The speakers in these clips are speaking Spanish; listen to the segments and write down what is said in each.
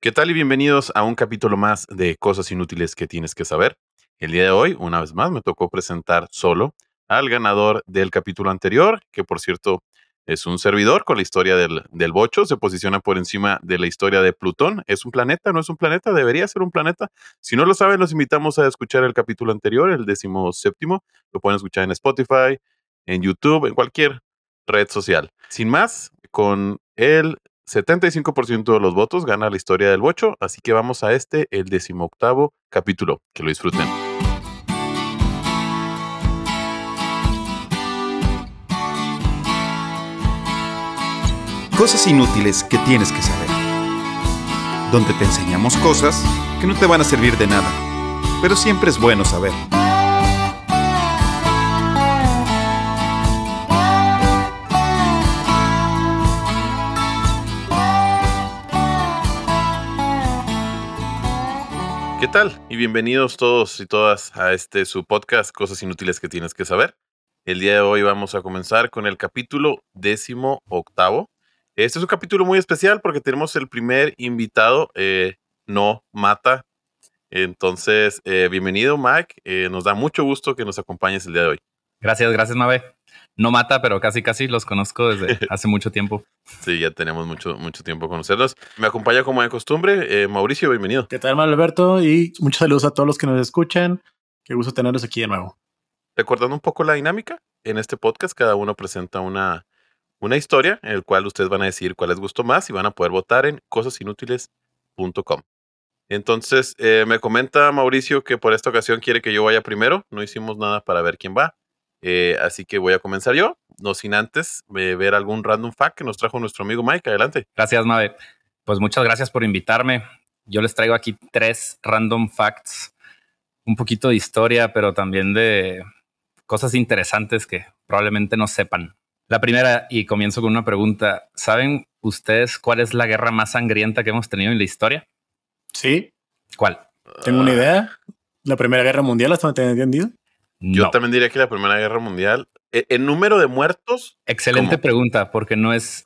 ¿Qué tal y bienvenidos a un capítulo más de Cosas Inútiles que tienes que saber? El día de hoy, una vez más, me tocó presentar solo al ganador del capítulo anterior, que por cierto es un servidor con la historia del, del bocho, se posiciona por encima de la historia de Plutón. ¿Es un planeta? ¿No es un planeta? ¿Debería ser un planeta? Si no lo saben, los invitamos a escuchar el capítulo anterior, el décimo séptimo. Lo pueden escuchar en Spotify, en YouTube, en cualquier red social. Sin más, con el 75% de los votos gana la historia del bocho, así que vamos a este, el decimoctavo capítulo. Que lo disfruten. Cosas inútiles que tienes que saber. Donde te enseñamos cosas que no te van a servir de nada, pero siempre es bueno saber. ¿Qué tal? Y bienvenidos todos y todas a este su podcast, Cosas Inútiles que tienes que saber. El día de hoy vamos a comenzar con el capítulo décimo octavo. Este es un capítulo muy especial porque tenemos el primer invitado, eh, no mata. Entonces, eh, bienvenido Mike, eh, nos da mucho gusto que nos acompañes el día de hoy. Gracias, gracias Mabe. No mata, pero casi casi los conozco desde hace mucho tiempo. Sí, ya tenemos mucho, mucho tiempo conocerlos. Me acompaña como de costumbre Mauricio, bienvenido. ¿Qué tal, Alberto? Y muchos saludos a todos los que nos escuchan. Qué gusto tenerlos aquí de nuevo. Recordando un poco la dinámica, en este podcast cada uno presenta una, una historia en el cual ustedes van a decir cuál les gustó más y van a poder votar en cosasinútiles.com. Entonces, eh, me comenta Mauricio que por esta ocasión quiere que yo vaya primero. No hicimos nada para ver quién va. Eh, así que voy a comenzar yo, no sin antes eh, ver algún random fact que nos trajo nuestro amigo Mike. Adelante. Gracias, Mabe. Pues muchas gracias por invitarme. Yo les traigo aquí tres random facts, un poquito de historia, pero también de cosas interesantes que probablemente no sepan. La primera, y comienzo con una pregunta. ¿Saben ustedes cuál es la guerra más sangrienta que hemos tenido en la historia? Sí. ¿Cuál? Tengo una idea. La Primera Guerra Mundial, ¿hasta donde entendido? Yo también diría que la Primera Guerra Mundial. ¿El número de muertos? Excelente pregunta, porque no es.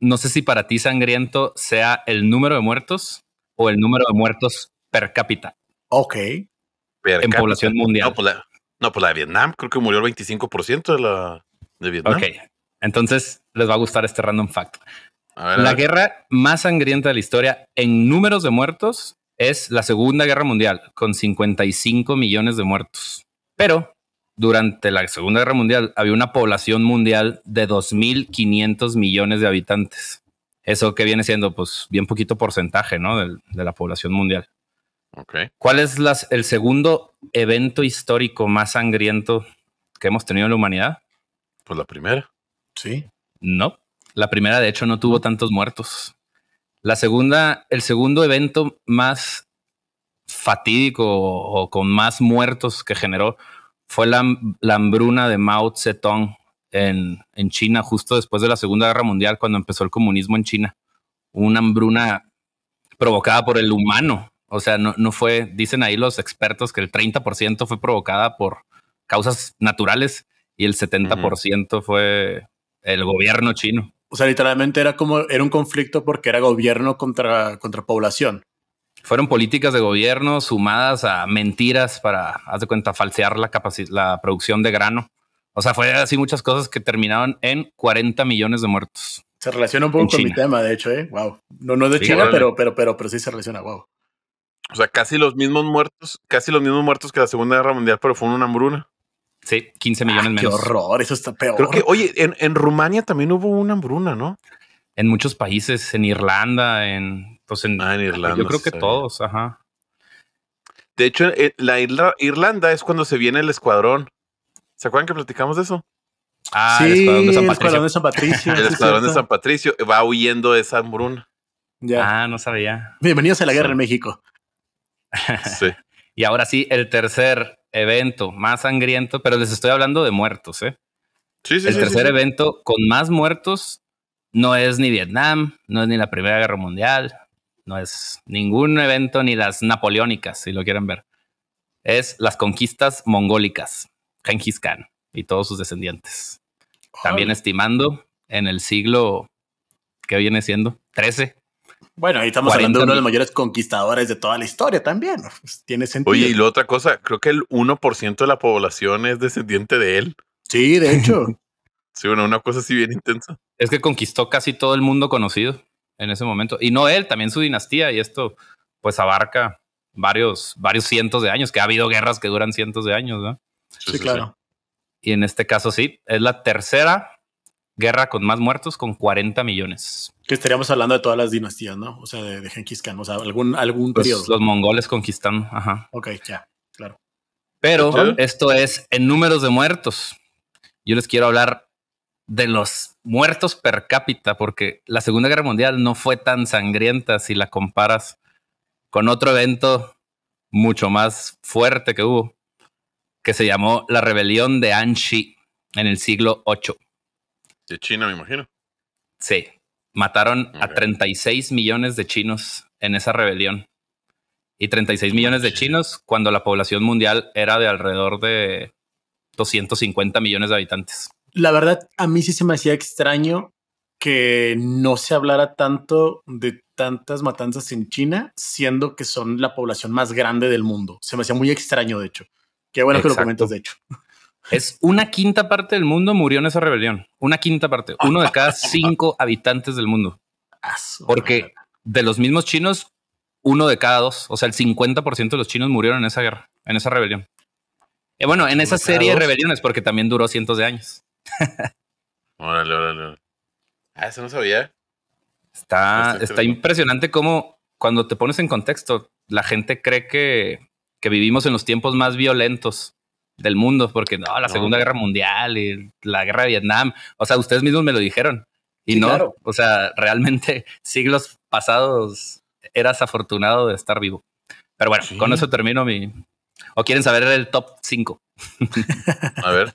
No sé si para ti sangriento sea el número de muertos o el número de muertos per cápita. Ok. en población mundial. No, pues la, no, pues la de Vietnam, creo que murió el 25% de la de Vietnam. Ok, entonces les va a gustar este random fact. la guerra más sangrienta de la historia en números de muertos es la Segunda Guerra Mundial, con 55 millones de muertos. Pero durante la Segunda Guerra Mundial había una población mundial de 2.500 millones de habitantes. Eso que viene siendo, pues, bien poquito porcentaje, ¿no? De, la población mundial. Okay. ¿Cuál es el segundo evento histórico más sangriento que hemos tenido en la humanidad? Pues la primera. Sí. No, la primera de hecho no tuvo tantos muertos. La segunda, el segundo evento más fatídico o, con más muertos que generó fue la, hambruna de Mao Zedong en, China, justo después de la Segunda Guerra Mundial, cuando empezó el comunismo en China. Una hambruna provocada por el humano. O sea, no, no fue, dicen ahí los expertos que el 30% fue provocada por causas naturales y el 70% fue el gobierno chino. O sea, literalmente era como, era un conflicto porque era gobierno contra, contra población. Fueron políticas de gobierno sumadas a mentiras para, haz de cuenta, falsear la, la producción de grano. O sea, fue así muchas cosas que terminaron en 40 millones de muertos. Se relaciona un poco con mi tema, de hecho, ¿eh? Wow. No, no es de China, pero, pero, pero, pero sí se relaciona, wow. O sea, casi los mismos muertos, casi los mismos muertos que la Segunda Guerra Mundial, pero fue una hambruna. Sí, 15 millones ah, menos. Qué horror, eso está peor. Creo que, oye, en, Rumania también hubo una hambruna, ¿no? En muchos países, en Irlanda, en. Pues en, ah, en Irlanda. Yo creo que todos, ajá. De hecho, eh, la Irlanda es cuando se viene el escuadrón. ¿Se acuerdan que platicamos de eso? Ah, sí, el escuadrón de San Patricio. El escuadrón de San Patricio. el escuadrón de San Patricio va huyendo de esa hambruna. Ya. Ah, no sabía. Bienvenidos a la guerra en México. sí. y ahora sí, el tercer evento más sangriento, pero les estoy hablando de muertos, ¿eh? Sí, sí, el tercer evento con más muertos no es ni Vietnam, no es ni la Primera Guerra Mundial, no es ningún evento ni las napoleónicas, si lo quieren ver. Es las conquistas mongólicas, Genghis Khan y todos sus descendientes. También estimando en el siglo que viene siendo 13 Bueno, ahí estamos hablando de uno de los mayores conquistadores de toda la historia también. Pues, tiene sentido. Oye, y la otra cosa, creo que el 1% de la población es descendiente de él. Sí, de hecho. sí, bueno, una cosa así bien intensa. Es que conquistó casi todo el mundo conocido en ese momento. Y no él, también su dinastía. Y esto, pues, abarca varios, varios cientos de años, que ha habido guerras que duran cientos de años, ¿no? Sí, claro. Y en este caso sí, es la tercera guerra con más muertos, con 40 millones. Que estaríamos hablando de todas las dinastías, ¿no? O sea, de, de Genghis Khan, o sea, algún, algún pues periodo. Los mongoles conquistando, ajá. Ok, ya, claro. Pero esto es en números de muertos. Yo les quiero hablar de los muertos per cápita, porque la Segunda Guerra Mundial no fue tan sangrienta si la comparas con otro evento mucho más fuerte que hubo, que se llamó la rebelión de Anshi en el siglo VIII. De China, me imagino. Sí, mataron a 36 millones de chinos en esa rebelión. Y 36 millones de chinos cuando la población mundial era de alrededor de 250 millones de habitantes. La verdad, a mí sí se me hacía extraño que no se hablara tanto de tantas matanzas en China, siendo que son la población más grande del mundo. Se me hacía muy extraño, de hecho. Qué bueno que lo comentas, de hecho. Es una quinta parte del mundo murió en esa rebelión. Una quinta parte. Uno de cada cinco habitantes del mundo. Porque de los mismos chinos, uno de cada dos. O sea, el 50% de los chinos murieron en esa guerra, en esa rebelión. Y bueno, en esa serie de rebeliones, porque también duró cientos de años. Órale, órale. Ah, eso no sabía. Está, está impresionante cómo cuando te pones en contexto, la gente cree que, que vivimos en los tiempos más violentos del mundo, porque no, la Segunda Guerra Mundial y la Guerra de Vietnam, o sea, ustedes mismos me lo dijeron. Y no, o sea, realmente siglos pasados eras afortunado de estar vivo. Pero bueno, con eso termino mi... ¿O quieren saber el top 5? A ver.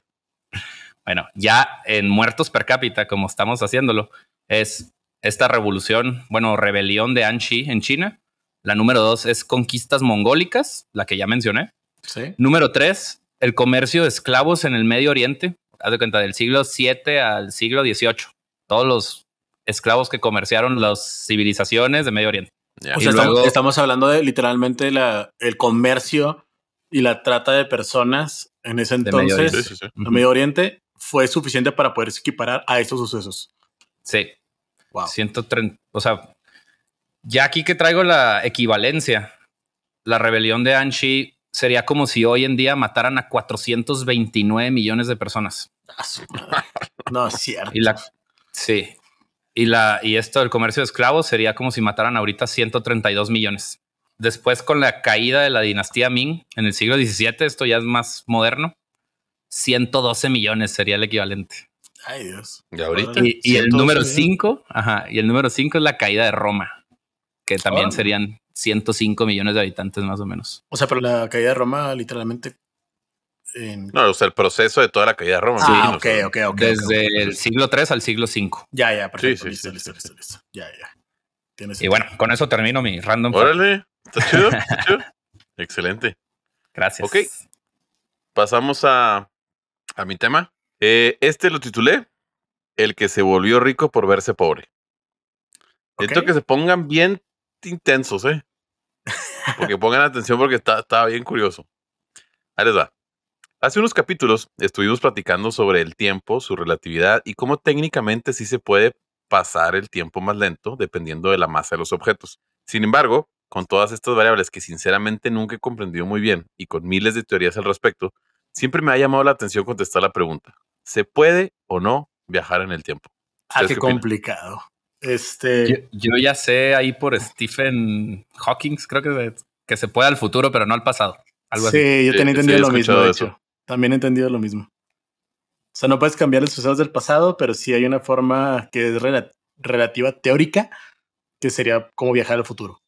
Bueno, ya en muertos per cápita, como estamos haciéndolo, es esta revolución, bueno, rebelión de Anxi en China. La número dos es conquistas mongólicas, la que ya mencioné. Sí. Número tres, el comercio de esclavos en el Medio Oriente. Haz de cuenta, del siglo 7 al siglo 18. Todos los esclavos que comerciaron las civilizaciones de Medio Oriente. O sea, estamos, estamos, hablando de literalmente la, el comercio y la trata de personas en ese entonces, Medio Oriente. Sí, sí, Medio Oriente, fue suficiente para poder equiparar a estos sucesos. Sí. Wow. 130. O sea, ya aquí que traigo la equivalencia, la rebelión de Anchi sería como si hoy en día mataran a 429 millones de personas. no es cierto. Y la, sí. Y, la, y esto del comercio de esclavos sería como si mataran ahorita 132 millones. Después, con la caída de la dinastía Ming en el siglo XVII, esto ya es más moderno, 112 millones sería el equivalente. Ay, Dios. Y ahorita. Y, el número 5, ajá, y el número 5 es la caída de Roma, que también serían 105 millones de habitantes más o menos. O sea, pero la caída de Roma literalmente... No, o sea, el proceso de toda la caída de Roma. Ah, ok, ok, ok. Desde el siglo 3 al siglo 5. Ya, ya, perfecto. Sí, listo, listo, listo, listo, Ya, ya. y bueno, con eso termino mi random. Órale, está chido, está chido. Excelente. Gracias. Ok. Pasamos a, a mi tema. Eh, este lo titulé El que se volvió rico por verse pobre. Okay. que se pongan bien intensos, ¿eh? Porque pongan atención porque está, está bien curioso. Ahí les va. Hace unos capítulos estuvimos platicando sobre el tiempo, su relatividad y cómo técnicamente sí se puede pasar el tiempo más lento dependiendo de la masa de los objetos. Sin embargo, con todas estas variables que sinceramente nunca he comprendido muy bien y con miles de teorías al respecto, siempre me ha llamado la atención contestar la pregunta, ¿se puede o no viajar en el tiempo? Ah, qué, qué complicado. Este... Yo, yo, ya sé ahí por Stephen Hawking, creo que, que se puede al futuro, pero no al pasado. Algo sí, así. yo también he entendido sí, lo mismo, de hecho. También he entendido lo mismo. O sea, no puedes cambiar los sucesos del pasado, pero sí hay una forma que es rel relativa teórica, que sería como viajar al futuro.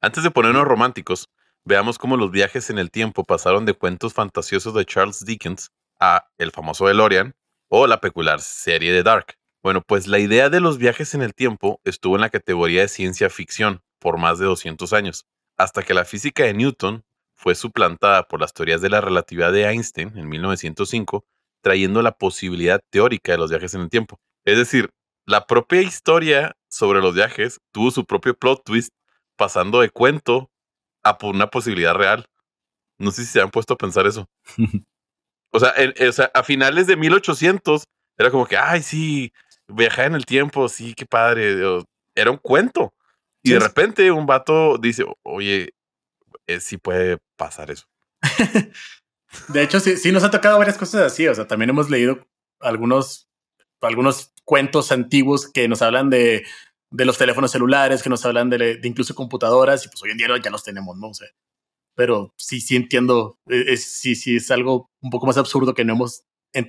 Antes de ponernos románticos, veamos cómo los viajes en el tiempo pasaron de cuentos fantasiosos de Charles Dickens a el famoso DeLorean o la peculiar serie de Dark. Bueno, pues la idea de los viajes en el tiempo estuvo en la categoría de ciencia ficción por más de 200 años, hasta que la física de Newton fue suplantada por las teorías de la relatividad de Einstein en 1905, trayendo la posibilidad teórica de los viajes en el tiempo. Es decir, la propia historia sobre los viajes tuvo su propio plot twist pasando de cuento a por una posibilidad real. No sé si se han puesto a pensar eso. o, sea, en- o sea, a finales de 1800 era como que, ay, sí, viajar en el tiempo, sí, qué padre. Era un cuento. Y Sí, de repente un vato dice, oye, eh, sí puede pasar eso. De hecho, sí, sí nos ha tocado varias cosas así. O sea, también hemos leído algunos, algunos cuentos antiguos que nos hablan de, de los teléfonos celulares, que nos hablan de, de incluso computadoras, y pues hoy en día ya los tenemos, ¿no? O sea, pero sí, sí entiendo. eh, Es, es algo un poco más absurdo que no hemos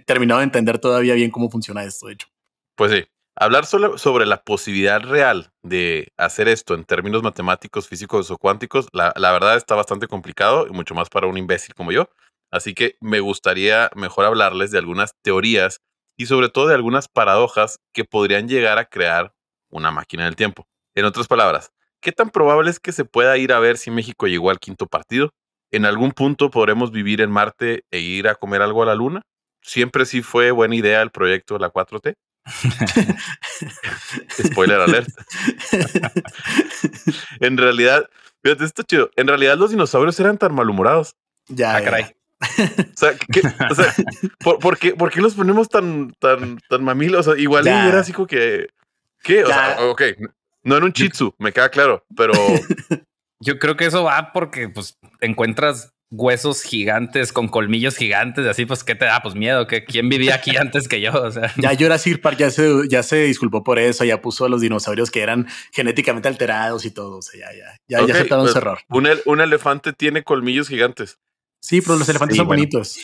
terminado de entender todavía bien cómo funciona esto, de hecho. Pues sí, hablar solo sobre la posibilidad real de hacer esto en términos matemáticos, físicos o cuánticos, la, la verdad está bastante complicado y mucho más para un imbécil como yo. Así que me gustaría mejor hablarles de algunas teorías y sobre todo de algunas paradojas que podrían llegar a crear una máquina del tiempo. En otras palabras, ¿qué tan probable es que se pueda ir a ver si México llegó al quinto partido? ¿En algún punto podremos vivir en Marte e ir a comer algo a la Luna? ¿Siempre sí fue buena idea el proyecto de la 4T? Spoiler alert. En realidad, fíjate, esto chido. En realidad, los dinosaurios eran tan malhumorados. ya, Ah, caray. O sea, ¿qué- o sea, ¿por, por qué, por qué los ponemos tan, tan, tan mamilos? O sea, igual Ya. era así como que. ¿Qué? O sea, ok. No era un chitsu, me queda claro, pero Yo creo que eso va porque pues encuentras huesos gigantes con colmillos gigantes, y así pues qué te da pues miedo, que quién vivía aquí antes que yo, o sea, Ya Jurassic Park ya se, ya se disculpó por eso, ya puso a los dinosaurios que eran genéticamente alterados y todo. O sea, ya, ya, ya, Ok, ya aceptaron pues, su error. un, un elefante tiene colmillos gigantes. Sí, pero los elefantes Sí, son bueno. bonitos.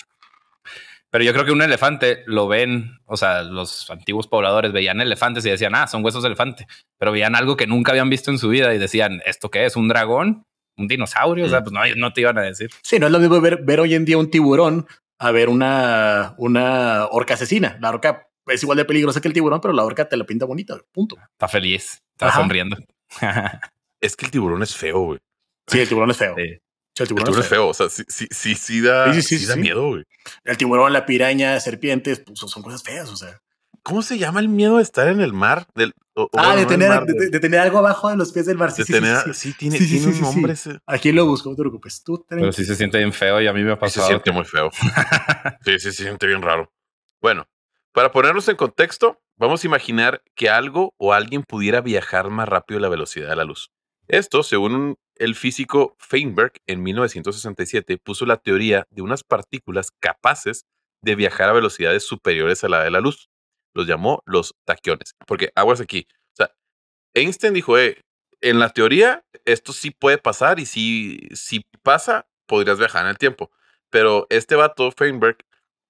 Pero yo creo que un elefante lo ven, o sea, los antiguos pobladores veían elefantes y decían, ah, son huesos de elefante, pero veían algo que nunca habían visto en su vida y decían, ¿esto qué es? ¿Un dragón? ¿Un dinosaurio? O sea, Mm. pues no, no te iban a decir. Sí, no es lo mismo ver, ver hoy en día un tiburón a ver una, una orca asesina. La orca es igual de peligrosa que el tiburón, pero la orca te la pinta bonita. Punto. Está feliz, está Ajá. sonriendo. Es que el tiburón es feo, güey. Sí, el tiburón es feo. Sí. El El tiburón, tiburón es feo. feo. O sea, sí, sí, sí, sí da, Sí, sí, sí da sí. miedo, güey. El tiburón, la piraña, serpientes, pues son cosas feas. O sea, ¿Cómo se llama el miedo de estar en el mar? Del, o- ah, bueno, de, no tener, mar, de, del- de tener algo abajo de los pies del mar. Sí, de sí, sí, tener- sí, sí, tiene, Sí, sí, tiene sí, un sí, nombre sí. ese. Aquí lo busco, no te preocupes. Tú Pero sí se siente bien feo y a mí me ha Sí, se pasado. siente muy feo. Sí, sí, se siente bien raro. Bueno, para ponernos en contexto, vamos a imaginar que algo o alguien pudiera viajar más rápido a la velocidad de la luz. Esto, según el físico Feinberg en 1967, puso la teoría de unas partículas capaces de viajar a velocidades superiores a la de la luz. Los llamó los taquiones. Porque aguas aquí. O sea, Einstein dijo, eh, en la teoría esto sí puede pasar y si, si pasa, podrías viajar en el tiempo. Pero este vato, Feinberg,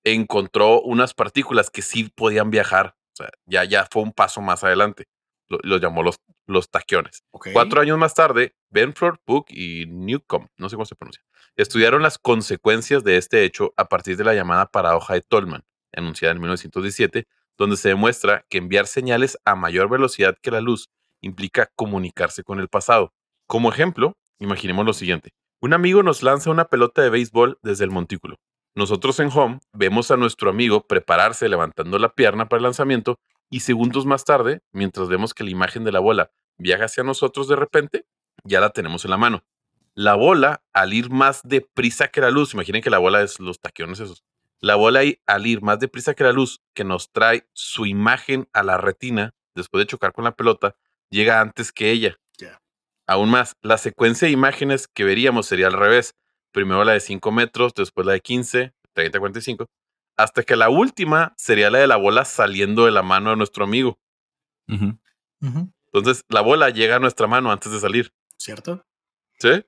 encontró unas partículas que sí podían viajar. O sea, ya, ya fue un paso más adelante. Lo- Los llamó los, los taquiones. Cuatro años más tarde, Benford, Book y Newcomb, no sé cómo se pronuncia, estudiaron las consecuencias de este hecho a partir de la llamada paradoja de Tolman, anunciada en 1917, donde se demuestra que enviar señales a mayor velocidad que la luz implica comunicarse con el pasado. Como ejemplo, imaginemos lo siguiente. Un amigo nos lanza una pelota de béisbol desde el montículo. Nosotros en home vemos a nuestro amigo prepararse levantando la pierna para el lanzamiento y segundos más tarde, mientras vemos que la imagen de la bola viaja hacia nosotros de repente, ya la tenemos en la mano. La bola, al ir más deprisa que la luz, imaginen que la bola es los taquiones esos. La bola, al ir más deprisa que la luz, que nos trae su imagen a la retina, después de chocar con la pelota, llega antes que ella. Ya. Aún más, la secuencia de imágenes que veríamos sería al revés. Primero la de 5 metros, después la de 15, 30, 45, hasta que la última sería la de la bola saliendo de la mano de nuestro amigo. Entonces, la bola llega a nuestra mano antes de salir. ¿Cierto? ¿Sí?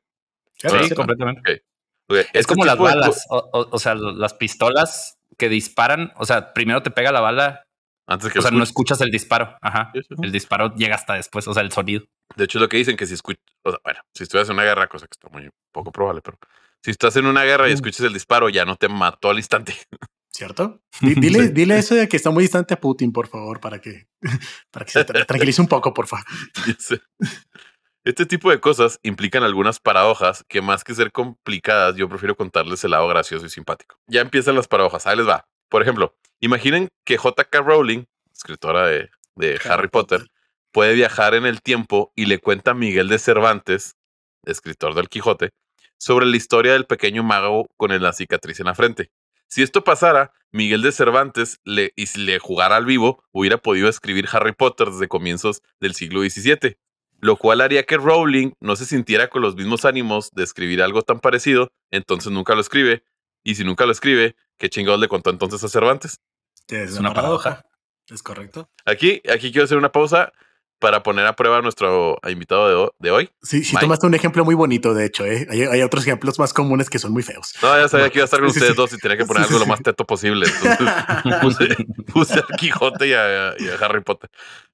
Sí, completamente. Es este como las de balas, o, o- o sea, las pistolas que disparan, o sea, primero te pega la bala, Antes que o sea, no escuchas el disparo, ajá, el disparo llega hasta después, o sea, el sonido. De hecho, es lo que dicen que si escuchas, o sea, bueno, si estuvieras en una guerra, cosa que está muy poco probable, pero si estás en una guerra y escuchas el disparo, ya no te mató al instante. ¿Cierto? Di- Dile, Sí. dile eso de que está muy distante a Putin, por favor, para que, para que se tra- tranquilice un poco, por favor. Este tipo de cosas implican algunas paradojas que más que ser complicadas, yo prefiero contarles el lado gracioso y simpático. Ya empiezan las paradojas, ahí les va. Por ejemplo, imaginen que J.K. Rowling, escritora de de Harry, Potter, puede viajar en el tiempo y le cuenta a Miguel de Cervantes, escritor del Quijote, sobre la historia del pequeño mago con la cicatriz en la frente. Si esto pasara, Miguel de Cervantes le, y si le jugara al vivo, hubiera podido escribir Harry Potter desde comienzos del siglo XVII, lo cual haría que Rowling no se sintiera con los mismos ánimos de escribir algo tan parecido, entonces nunca lo escribe, y si nunca lo escribe, ¿qué chingados le contó entonces a Cervantes? Es una paradoja. Es correcto. Aquí, aquí quiero hacer una pausa para poner a prueba a nuestro invitado de, ho- de hoy. Sí, sí Mike. tomaste un ejemplo muy bonito, de hecho, ¿eh? hay, hay otros ejemplos más comunes que son muy feos. No, ya sabía que iba a estar con ustedes sí. dos y tenía que poner Sí, algo sí, lo más teto posible. Entonces puse, puse al Quijote y a, y a Harry Potter.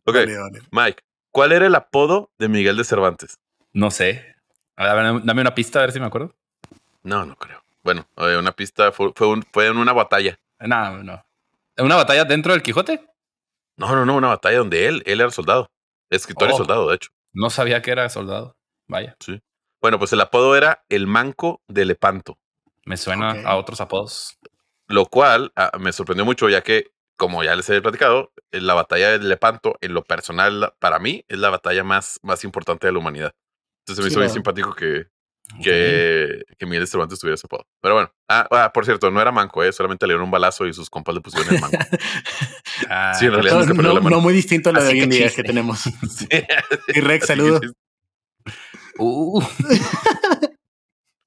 Ok, Vale, vale. Mike, ¿cuál era el apodo de Miguel de Cervantes? No sé. A ver, dame- una pista a ver si me acuerdo. No, no creo. Bueno, eh, una pista fue, fue, un- fue en una batalla. No, no. ¿Una batalla dentro del Quijote? No, no, no, una batalla donde él, él era soldado. Escritor y Oh. soldado, de hecho. No sabía que era soldado. Vaya, Bueno, pues el apodo era el manco de Lepanto, me suena a otros apodos. lo cual ah, me sorprendió mucho, ya que, como ya les he platicado, eh, la batalla de Lepanto, en lo personal, para mí, es la batalla más, más importante de la humanidad. Entonces me Sí, hizo bien simpático que, que, que Miguel de Cervantes tuviera ese apodo. Pero bueno, ah, ah, por cierto, no era manco, eh, solamente le dieron un balazo y sus compas le pusieron el manco. Ah, Sí, en realidad No, perdió no- la mano. no muy distinto a lo de Así hoy en que día que tenemos. Sí, Y Rex, así que saludo. sí. uh,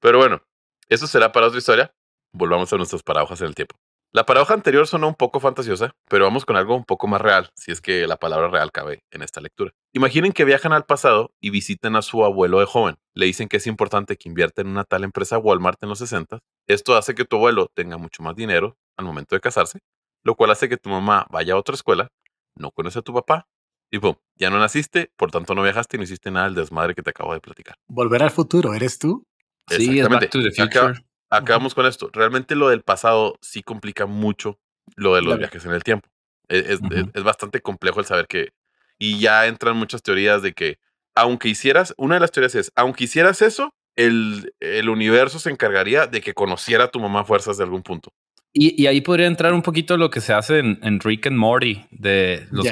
Pero bueno, eso será para otra historia. Volvamos a nuestras paradojas en el tiempo. La paradoja anterior sonó un poco fantasiosa, pero vamos con algo un poco más real, si es que la palabra real cabe en esta lectura. Imaginen que viajan al pasado y visiten a su abuelo de joven. Le dicen que es importante que invierta en una tal empresa Walmart en los 60. Esto hace que tu abuelo tenga mucho más dinero al momento de casarse, lo cual hace que tu mamá vaya a otra escuela, no conoce a tu papá, y pum, ya no naciste, por tanto no viajaste y no hiciste nada del desmadre que te acabo de platicar. Volver al futuro, ¿eres tú? sí, es Back to the Future. Acabamos con esto. Realmente lo del pasado sí complica mucho lo de los Claro. viajes en el tiempo. Es, es- Ujú. es- es bastante complejo el saber que... Y ya entran muchas teorías de que, aunque hicieras, una de las teorías es, aunque hicieras eso, el, el universo se encargaría de que conociera a tu mamá fuerzas de algún punto. Y, y ahí podría entrar un poquito lo que se hace en, en Rick and Morty de los.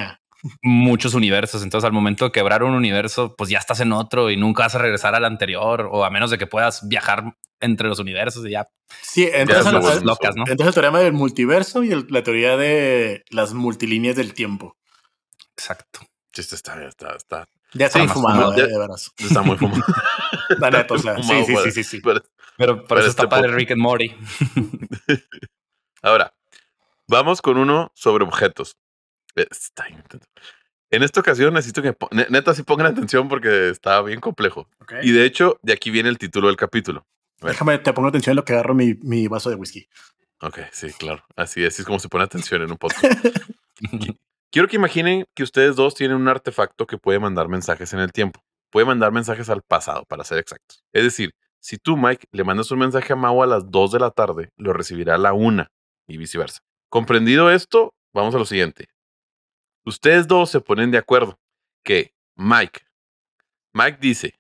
Muchos universos. Entonces, al momento de quebrar un universo, pues ya estás en otro y nunca vas a regresar al anterior, o a menos de que puedas viajar entre los universos y ya Sí, entonces, locas, ¿no? entonces el teorema del multiverso y el- la teoría de las multilíneas del tiempo. Exacto. Sí, está, está, está, está, Ya está Sí, muy fumado, fumado. eh, de veras. está muy fumado. Neta, o sea, sí, Fumado sí, sí, sí, sí. para- Pero por eso está este padre podcast. Rick and Morty. Ahora, vamos con uno sobre objetos. Está. En esta ocasión necesito que, neta, sí pongan atención porque está bien complejo. Y de hecho, de aquí viene el título del capítulo. Déjame, te pongo atención en lo que agarro mi, mi vaso de whisky. Ok, sí, claro. Así, así es como se pone atención en un podcast. Qui- Quiero que imaginen que ustedes dos tienen un artefacto que puede mandar mensajes en el tiempo. Puede mandar mensajes al pasado, para ser exactos. Es decir, si tú, Mike, le mandas un mensaje a Mau a las 2 de la tarde, lo recibirá a la 1 y viceversa. Comprendido esto, vamos a lo siguiente. Ustedes dos se ponen de acuerdo que Mike, Mike dice,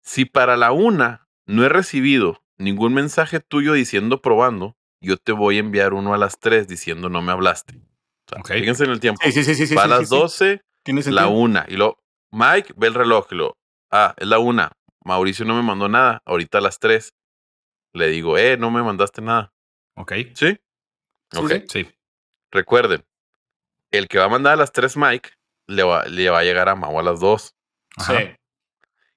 si para la 1 no he recibido ningún mensaje tuyo diciendo probando, yo te voy a enviar uno a las 3 diciendo no me hablaste. O sea, Ok. Fíjense en el tiempo. Sí, sí, sí, sí. sí, Va a sí, las sí, sí. 12, ¿Tiene la? 1. Y lo Mike ve el reloj y lo, ah, es la 1. Mauricio no me mandó nada. Ahorita a las 3. Le digo, eh, no me mandaste nada. Ok. ¿Sí? Ok. sí. Sí. Recuerden, el que va a mandar a las 3 Mike, le va, le va a llegar a Mau a las 2. Ajá. Sí.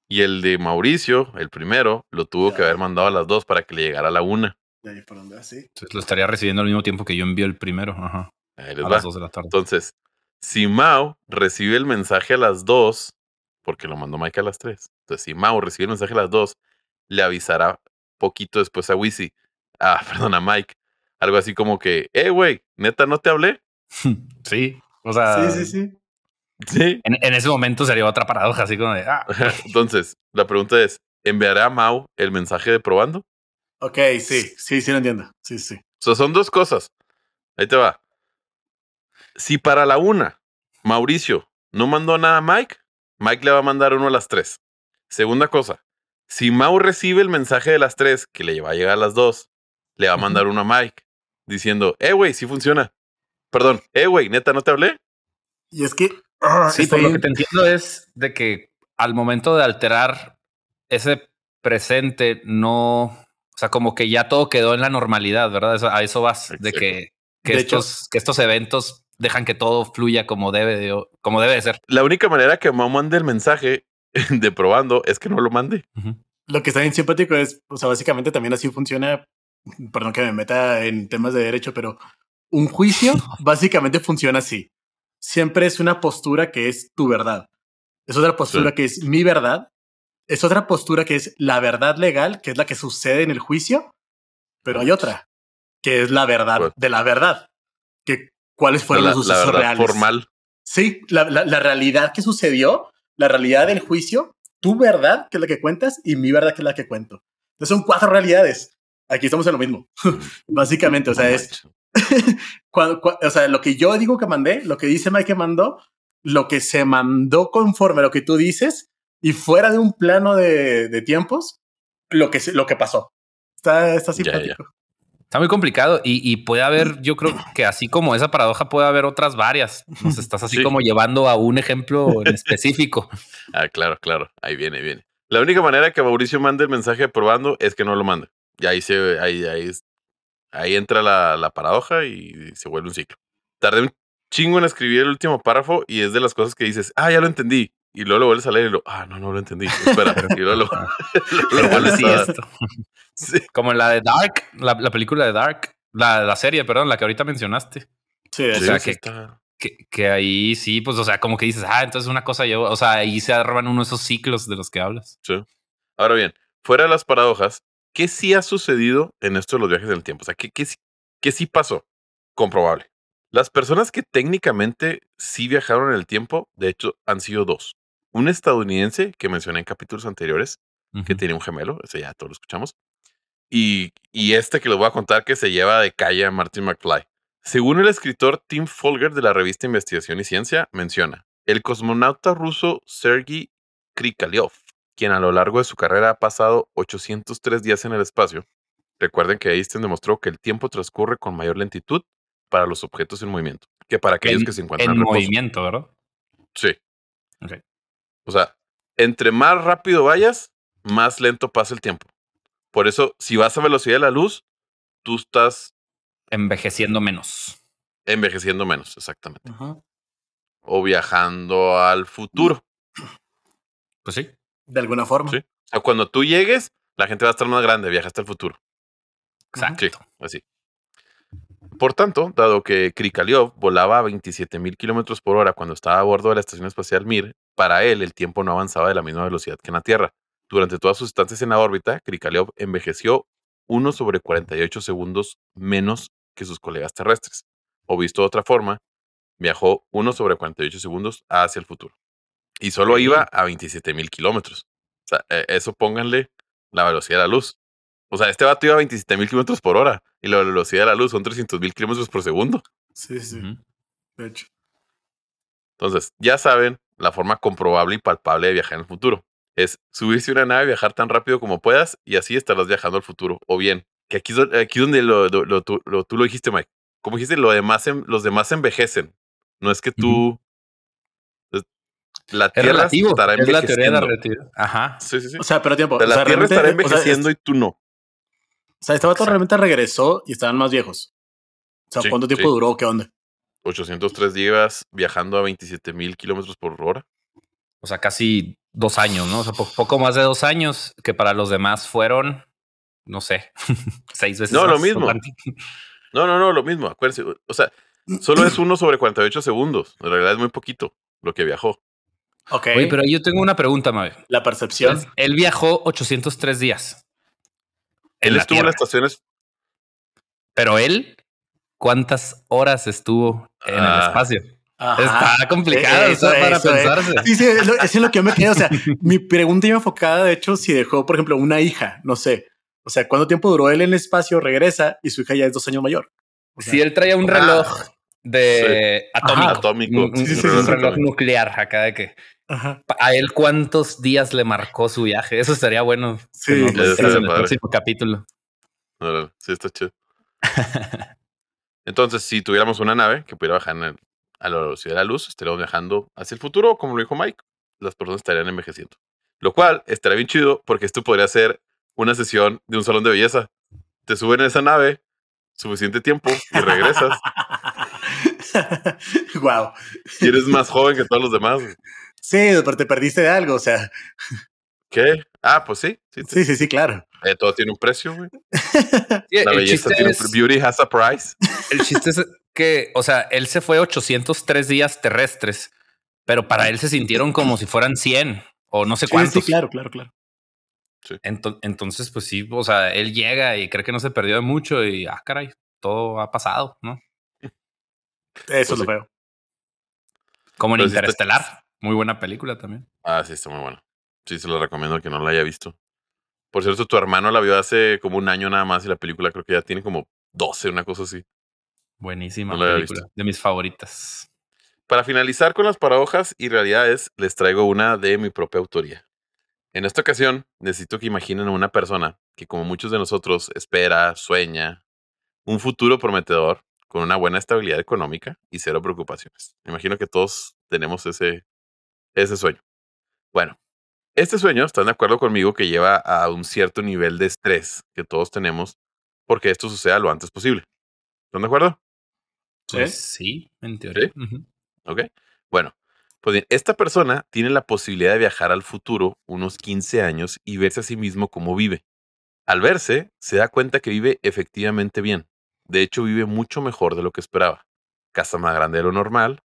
Y el de Mauricio, el primero, lo tuvo Ya. que haber mandado a las 2 para que le llegara a la 1. De ahí por donde va, sí. Entonces lo estaría recibiendo al mismo tiempo que yo envío el primero. Ajá. Ahí les A va. las 2 de la tarde. Entonces, si Mao recibe el mensaje a las 2, porque lo mandó Mike a las 3. Entonces, si Mao recibe el mensaje a las 2, le avisará poquito después a Wisi, ah, perdón, a Mike, algo así como que, eh, güey, neta, ¿no te hablé? Sí. O sea, Sí, sí, sí. Sí. En, en ese momento sería otra paradoja, así como de, ah, Entonces, la pregunta es, ¿enviará a Mao el mensaje de probando? Ok, sí, sí, sí lo entiendo. Sí, sí. O sea, son dos cosas. Ahí te va. Si para la una, Mauricio no mandó nada a Mike, Mike le va a mandar uno a las tres. Segunda cosa, si Mau recibe el mensaje de las tres, que le va a llegar a las dos, le va a mandar uno a Mike diciendo, eh, güey, sí funciona. Perdón, eh, güey, neta, ¿no te hablé? Y es que Ah, Sí, lo que te entiendo es de que al momento de alterar ese presente, no, o sea, como que ya todo quedó en la normalidad, ¿verdad? Eso- a eso vas, de que, que De hecho- estos, que estos eventos dejan que todo fluya como debe de, como debe de ser. La única manera que me mande el mensaje de probando es que no lo mande. Lo que está bien simpático es, o sea, básicamente también así funciona. Perdón que me meta en temas de derecho, pero un juicio básicamente funciona así. Siempre es una postura que es tu verdad. Es otra postura Sí. que es mi verdad. Es otra postura que es la verdad legal, que es la que sucede en el juicio. Pero hay otra, que es la verdad ¿Cuál? de la verdad. Que cuáles fueron la, los la sucesos verdad reales. formal. Sí, la, la- la realidad que sucedió, la realidad del juicio, tu verdad, que es la que cuentas, y mi verdad, que es la que cuento. Entonces son cuatro realidades. Aquí estamos en lo mismo. Básicamente, o sea, es, manches. cua- cua- o sea, lo que yo digo que mandé, lo que dice Mike que mandó, lo que se mandó conforme a lo que tú dices, y fuera de un plano de, de tiempos, lo que, lo que pasó. Está, está Ya, ya. simpático. Está muy complicado y, y puede haber, yo creo que así como esa paradoja puede haber otras varias. Nos estás así Sí. como llevando a un ejemplo en específico. Ah, claro, claro. Ahí viene, ahí viene. La única manera que Mauricio mande el mensaje probando es que no lo mande. Y ahí se, ahí, ahí, ahí entra la, la paradoja y se vuelve un ciclo. Tardé un chingo en escribir el último párrafo y es de las cosas que dices, ah, ya lo entendí. Y luego lo vuelves a leer y lo, ah, no, no lo entendí. Espera, y luego lo, vuelves sí, a- esto. Sí. Como en la de Dark, la, la película de Dark, la, la serie, perdón, la que ahorita mencionaste. Sí, O sea, sí que- está- Que, que ahí sí, pues, o sea, como que dices, ah, entonces una cosa yo, o sea, ahí se arman uno de esos ciclos de los que hablas. Ahora bien, fuera de las paradojas, ¿qué sí ha sucedido en esto de los viajes del tiempo? O sea, ¿qué, qué, qué sí pasó? Comprobable. Las personas que técnicamente sí viajaron en el tiempo, de hecho, han sido dos. Un estadounidense que mencioné en capítulos anteriores, que tiene un gemelo, ese ya todos lo escuchamos. Y, y este que les voy a contar que se lleva de calle a Martin McFly. Según el escritor Tim Folger de la revista Investigación y Ciencia, menciona, el cosmonauta ruso Sergei Krikalev, quien a lo largo de su carrera ha pasado 803 días en el espacio. Recuerden que Einstein demostró que el tiempo transcurre con mayor lentitud para los objetos en movimiento que para aquellos en, que se encuentran en en movimiento, ¿verdad? Sí. Ok. O sea, entre más rápido vayas, más lento pasa el tiempo. Por eso, si vas a velocidad de la luz, tú estás Envejeciendo menos. envejeciendo menos, exactamente. O viajando al futuro. Pues sí. De alguna forma. Sí. O sea, cuando tú llegues, la gente va a estar más grande, viajaste al futuro. Exacto. Sí, así. Por tanto, dado que Krikalev volaba a 27 mil kilómetros por hora cuando estaba a bordo de la Estación Espacial Mir, para él el tiempo no avanzaba de la misma velocidad que en la Tierra. Durante todas sus estancias en la órbita, Krikalev envejeció 1 sobre 48 segundos menos que sus colegas terrestres. O visto de otra forma, viajó 1 sobre 48 segundos hacia el futuro. Y solo iba a 27 mil kilómetros. O sea, eh, eso pónganle la velocidad de la luz. O sea, este vato iba a 27 mil kilómetros por hora y la velocidad de la luz son 300 mil kilómetros por segundo. Sí, sí, de hecho. Entonces, ya saben la forma comprobable y palpable de viajar en el futuro. Es subirse a una nave, viajar tan rápido como puedas y así estarás viajando al futuro. O bien, que aquí, es aquí donde lo, lo- lo- tú, lo- tú lo dijiste, Mike. Como dijiste, lo demás, en- los demás envejecen. No es que tú... La Es Tierra relativo. estará Es la teoría de la envejeciendo. relatividad. Ajá. Sí, sí, sí. O sea, pero tiempo. O sea, o la sea, Tierra estará o sea, envejeciendo es- y tú no. O sea, este vato realmente regresó y estaban más viejos. O sea, Sí, ¿cuánto tiempo sí. duró? ¿Qué onda? 803 días viajando a 27 mil kilómetros por hora. O sea, casi dos años, ¿no? O sea, po- poco más de dos años, que para los demás fueron, no sé, seis veces. No, lo mismo. No, no, no, lo mismo. Acuérdense. O sea, solo es uno sobre 48 segundos. En realidad es muy poquito lo que viajó. Ok. Oye, pero yo tengo una pregunta, Mabe. la percepción. Él, él viajó 803 días. En Él la estuvo en Tierra. las estaciones. Pero él, ¿cuántas horas estuvo en el Ah. espacio? Ajá. Está complicado Eso, eso, para eso, eh. pensarse. Sí, sí, es lo, es en lo que yo me quedé. O sea, mi pregunta iba enfocada, de hecho, si dejó, por ejemplo, una hija, no sé. O sea, ¿cuánto tiempo duró él en el espacio? Regresa y su hija ya es dos años mayor. O sea, Si él traía un reloj de atómico, Ajá, Sí, sí, sí, un sí, reloj atómico. nuclear acá de que Ajá. a él cuántos días le marcó su viaje. Eso estaría bueno. Sí, que nos en el padre. próximo capítulo. Sí, está chido. Entonces, si tuviéramos una nave que pudiera bajar en el a la velocidad de la luz, estaríamos viajando hacia el futuro, como lo dijo Mike, las personas estarían envejeciendo. Lo cual estaría bien chido porque esto podría ser una sesión de un salón de belleza. Te suben a esa nave suficiente tiempo y regresas. wow. Y eres más joven que todos los demás. Sí, pero te perdiste de algo, o sea. ¿Qué? Ah, pues sí. Sí, sí, sí, sí claro. Eh, todo tiene un precio, güey. La belleza tiene un beauty has a price. El chiste es que, o sea, él se fue 803 días terrestres, pero para él se sintieron como si fueran 100 o no sé cuántos. Sí, claro, claro, claro. entonces, pues sí, o sea, él llega y cree que no se perdió de mucho y, ah, caray, todo ha pasado, ¿no? Eso pues lo veo. Como en Interestelar. Muy buena película también. Ah, sí, está muy buena. Sí, se lo recomiendo que no la haya visto. Por cierto, tu hermano la vio hace como un año nada más y la película creo que ya tiene como 12, una cosa así. Buenísima película, de mis favoritas. Para finalizar con las paradojas y realidades, les traigo una de mi propia autoría. En esta ocasión, necesito que imaginen a una persona que, como muchos de nosotros, espera, sueña, un futuro prometedor con una buena estabilidad económica y cero preocupaciones. Me imagino que todos tenemos ese, ese sueño. Bueno, este sueño, están de acuerdo conmigo, que lleva a un cierto nivel de estrés que todos tenemos porque esto suceda lo antes posible. ¿Están de acuerdo? Pues sí, en teoría. Ok. Bueno, pues bien, esta persona tiene la posibilidad de viajar al futuro unos 15 años y verse a sí mismo cómo vive. Al verse, se da cuenta que vive efectivamente bien. De hecho, vive mucho mejor de lo que esperaba. Casa más grande de lo normal,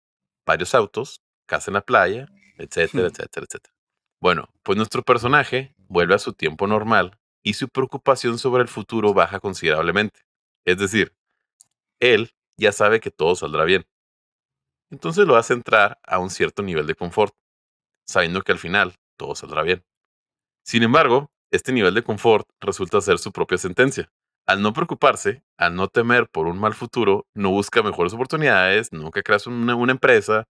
varios autos, casa en la playa, etcétera, etcétera, etcétera. Bueno, pues nuestro personaje vuelve a su tiempo normal y su preocupación sobre el futuro baja considerablemente. Es decir, él ya sabe que todo saldrá bien. Entonces lo hace entrar a un cierto nivel de confort, sabiendo que al final todo saldrá bien. Sin embargo, este nivel de confort resulta ser su propia sentencia. Al no preocuparse, al no temer por un mal futuro, no busca mejores oportunidades, nunca crea una, una empresa,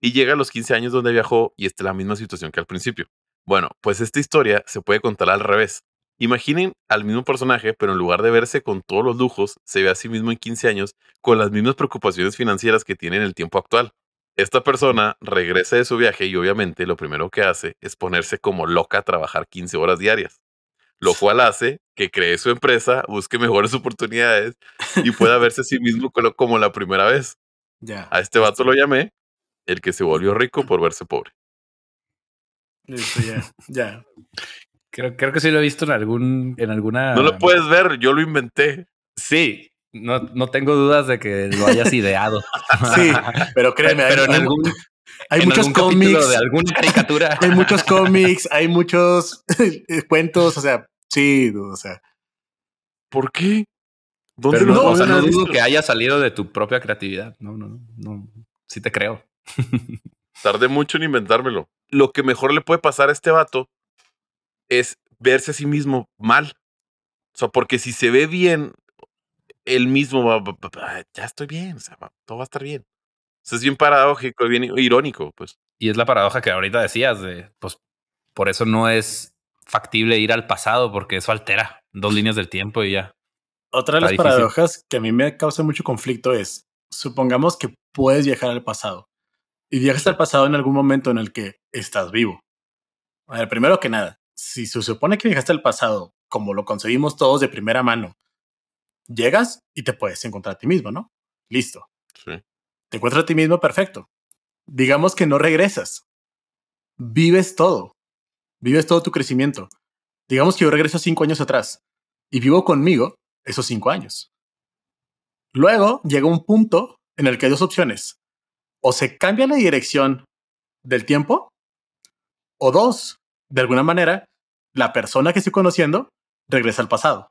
y llega a los 15 años donde viajó y está en la misma situación que al principio. Bueno, pues esta historia se puede contar al revés. Imaginen al mismo personaje, pero en lugar de verse con todos los lujos, se ve a sí mismo en 15 años con las mismas preocupaciones financieras que tiene en el tiempo actual. Esta persona regresa de su viaje y obviamente lo primero que hace es ponerse como loca a trabajar 15 horas diarias, lo cual hace que cree su empresa, busque mejores oportunidades y pueda verse a sí mismo como la primera vez. Ya. A este vato lo llamé el que se volvió rico por verse pobre. Listo, ya, ya. Creo, creo que sí lo he visto en algún, en alguna. No lo puedes ver, yo lo inventé. Sí, no, no tengo dudas de que lo hayas ideado. sí, pero créeme, pero en algún, hay muchos cómics de alguna caricatura. hay muchos cómics, hay muchos cuentos, o sea, sí, o sea. ¿Por qué? ¿Dónde no, o sea, no dudo que haya salido de tu propia creatividad. No, no, no, no. Sí te creo. Tardé mucho en inventármelo. Lo que mejor le puede pasar a este vato es verse a sí mismo mal. O sea, porque si se ve bien, él mismo va, ya estoy bien, o sea, todo va a estar bien. es bien paradójico, bien irónico, pues. Y es la paradoja que ahorita decías de, pues, por eso no es factible ir al pasado, porque eso altera dos líneas del tiempo y ya. Otra de las paradojas que a mí me causa mucho conflicto es, supongamos que puedes viajar al pasado y viajas al pasado en algún momento en el que estás vivo. A ver, primero que nada, si se supone que viajaste al pasado como lo concebimos todos de primera mano, llegas y te puedes encontrar a ti mismo, ¿no? Listo. Sí. Te encuentras a ti mismo, perfecto. Digamos que no regresas. Vives todo. Vives todo tu crecimiento. Digamos que yo regreso cinco años atrás y vivo conmigo esos cinco años. Luego llega un punto en el que hay dos opciones. O se cambia la dirección del tiempo, o dos, de alguna manera, la persona que estoy conociendo regresa al pasado.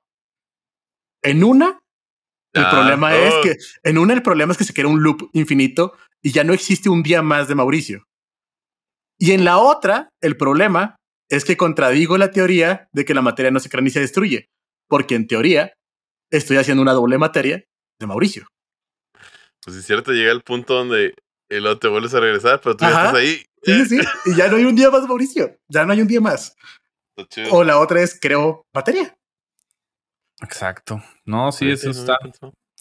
En una, el ah, problema es que, en una, el problema es que se crea un loop infinito y ya no existe un día más de Mauricio. Y en la otra, el problema es que contradigo la teoría de que la materia no se crea ni se destruye, porque en teoría estoy haciendo una doble materia de Mauricio. Pues es cierto, llega el punto donde el luego te vuelves a regresar, pero tú ya estás ahí. Sí, sí, y ya no hay un día más, Mauricio. Ya no hay un día más. O la otra es creo batería. Exacto. No, sí, eso está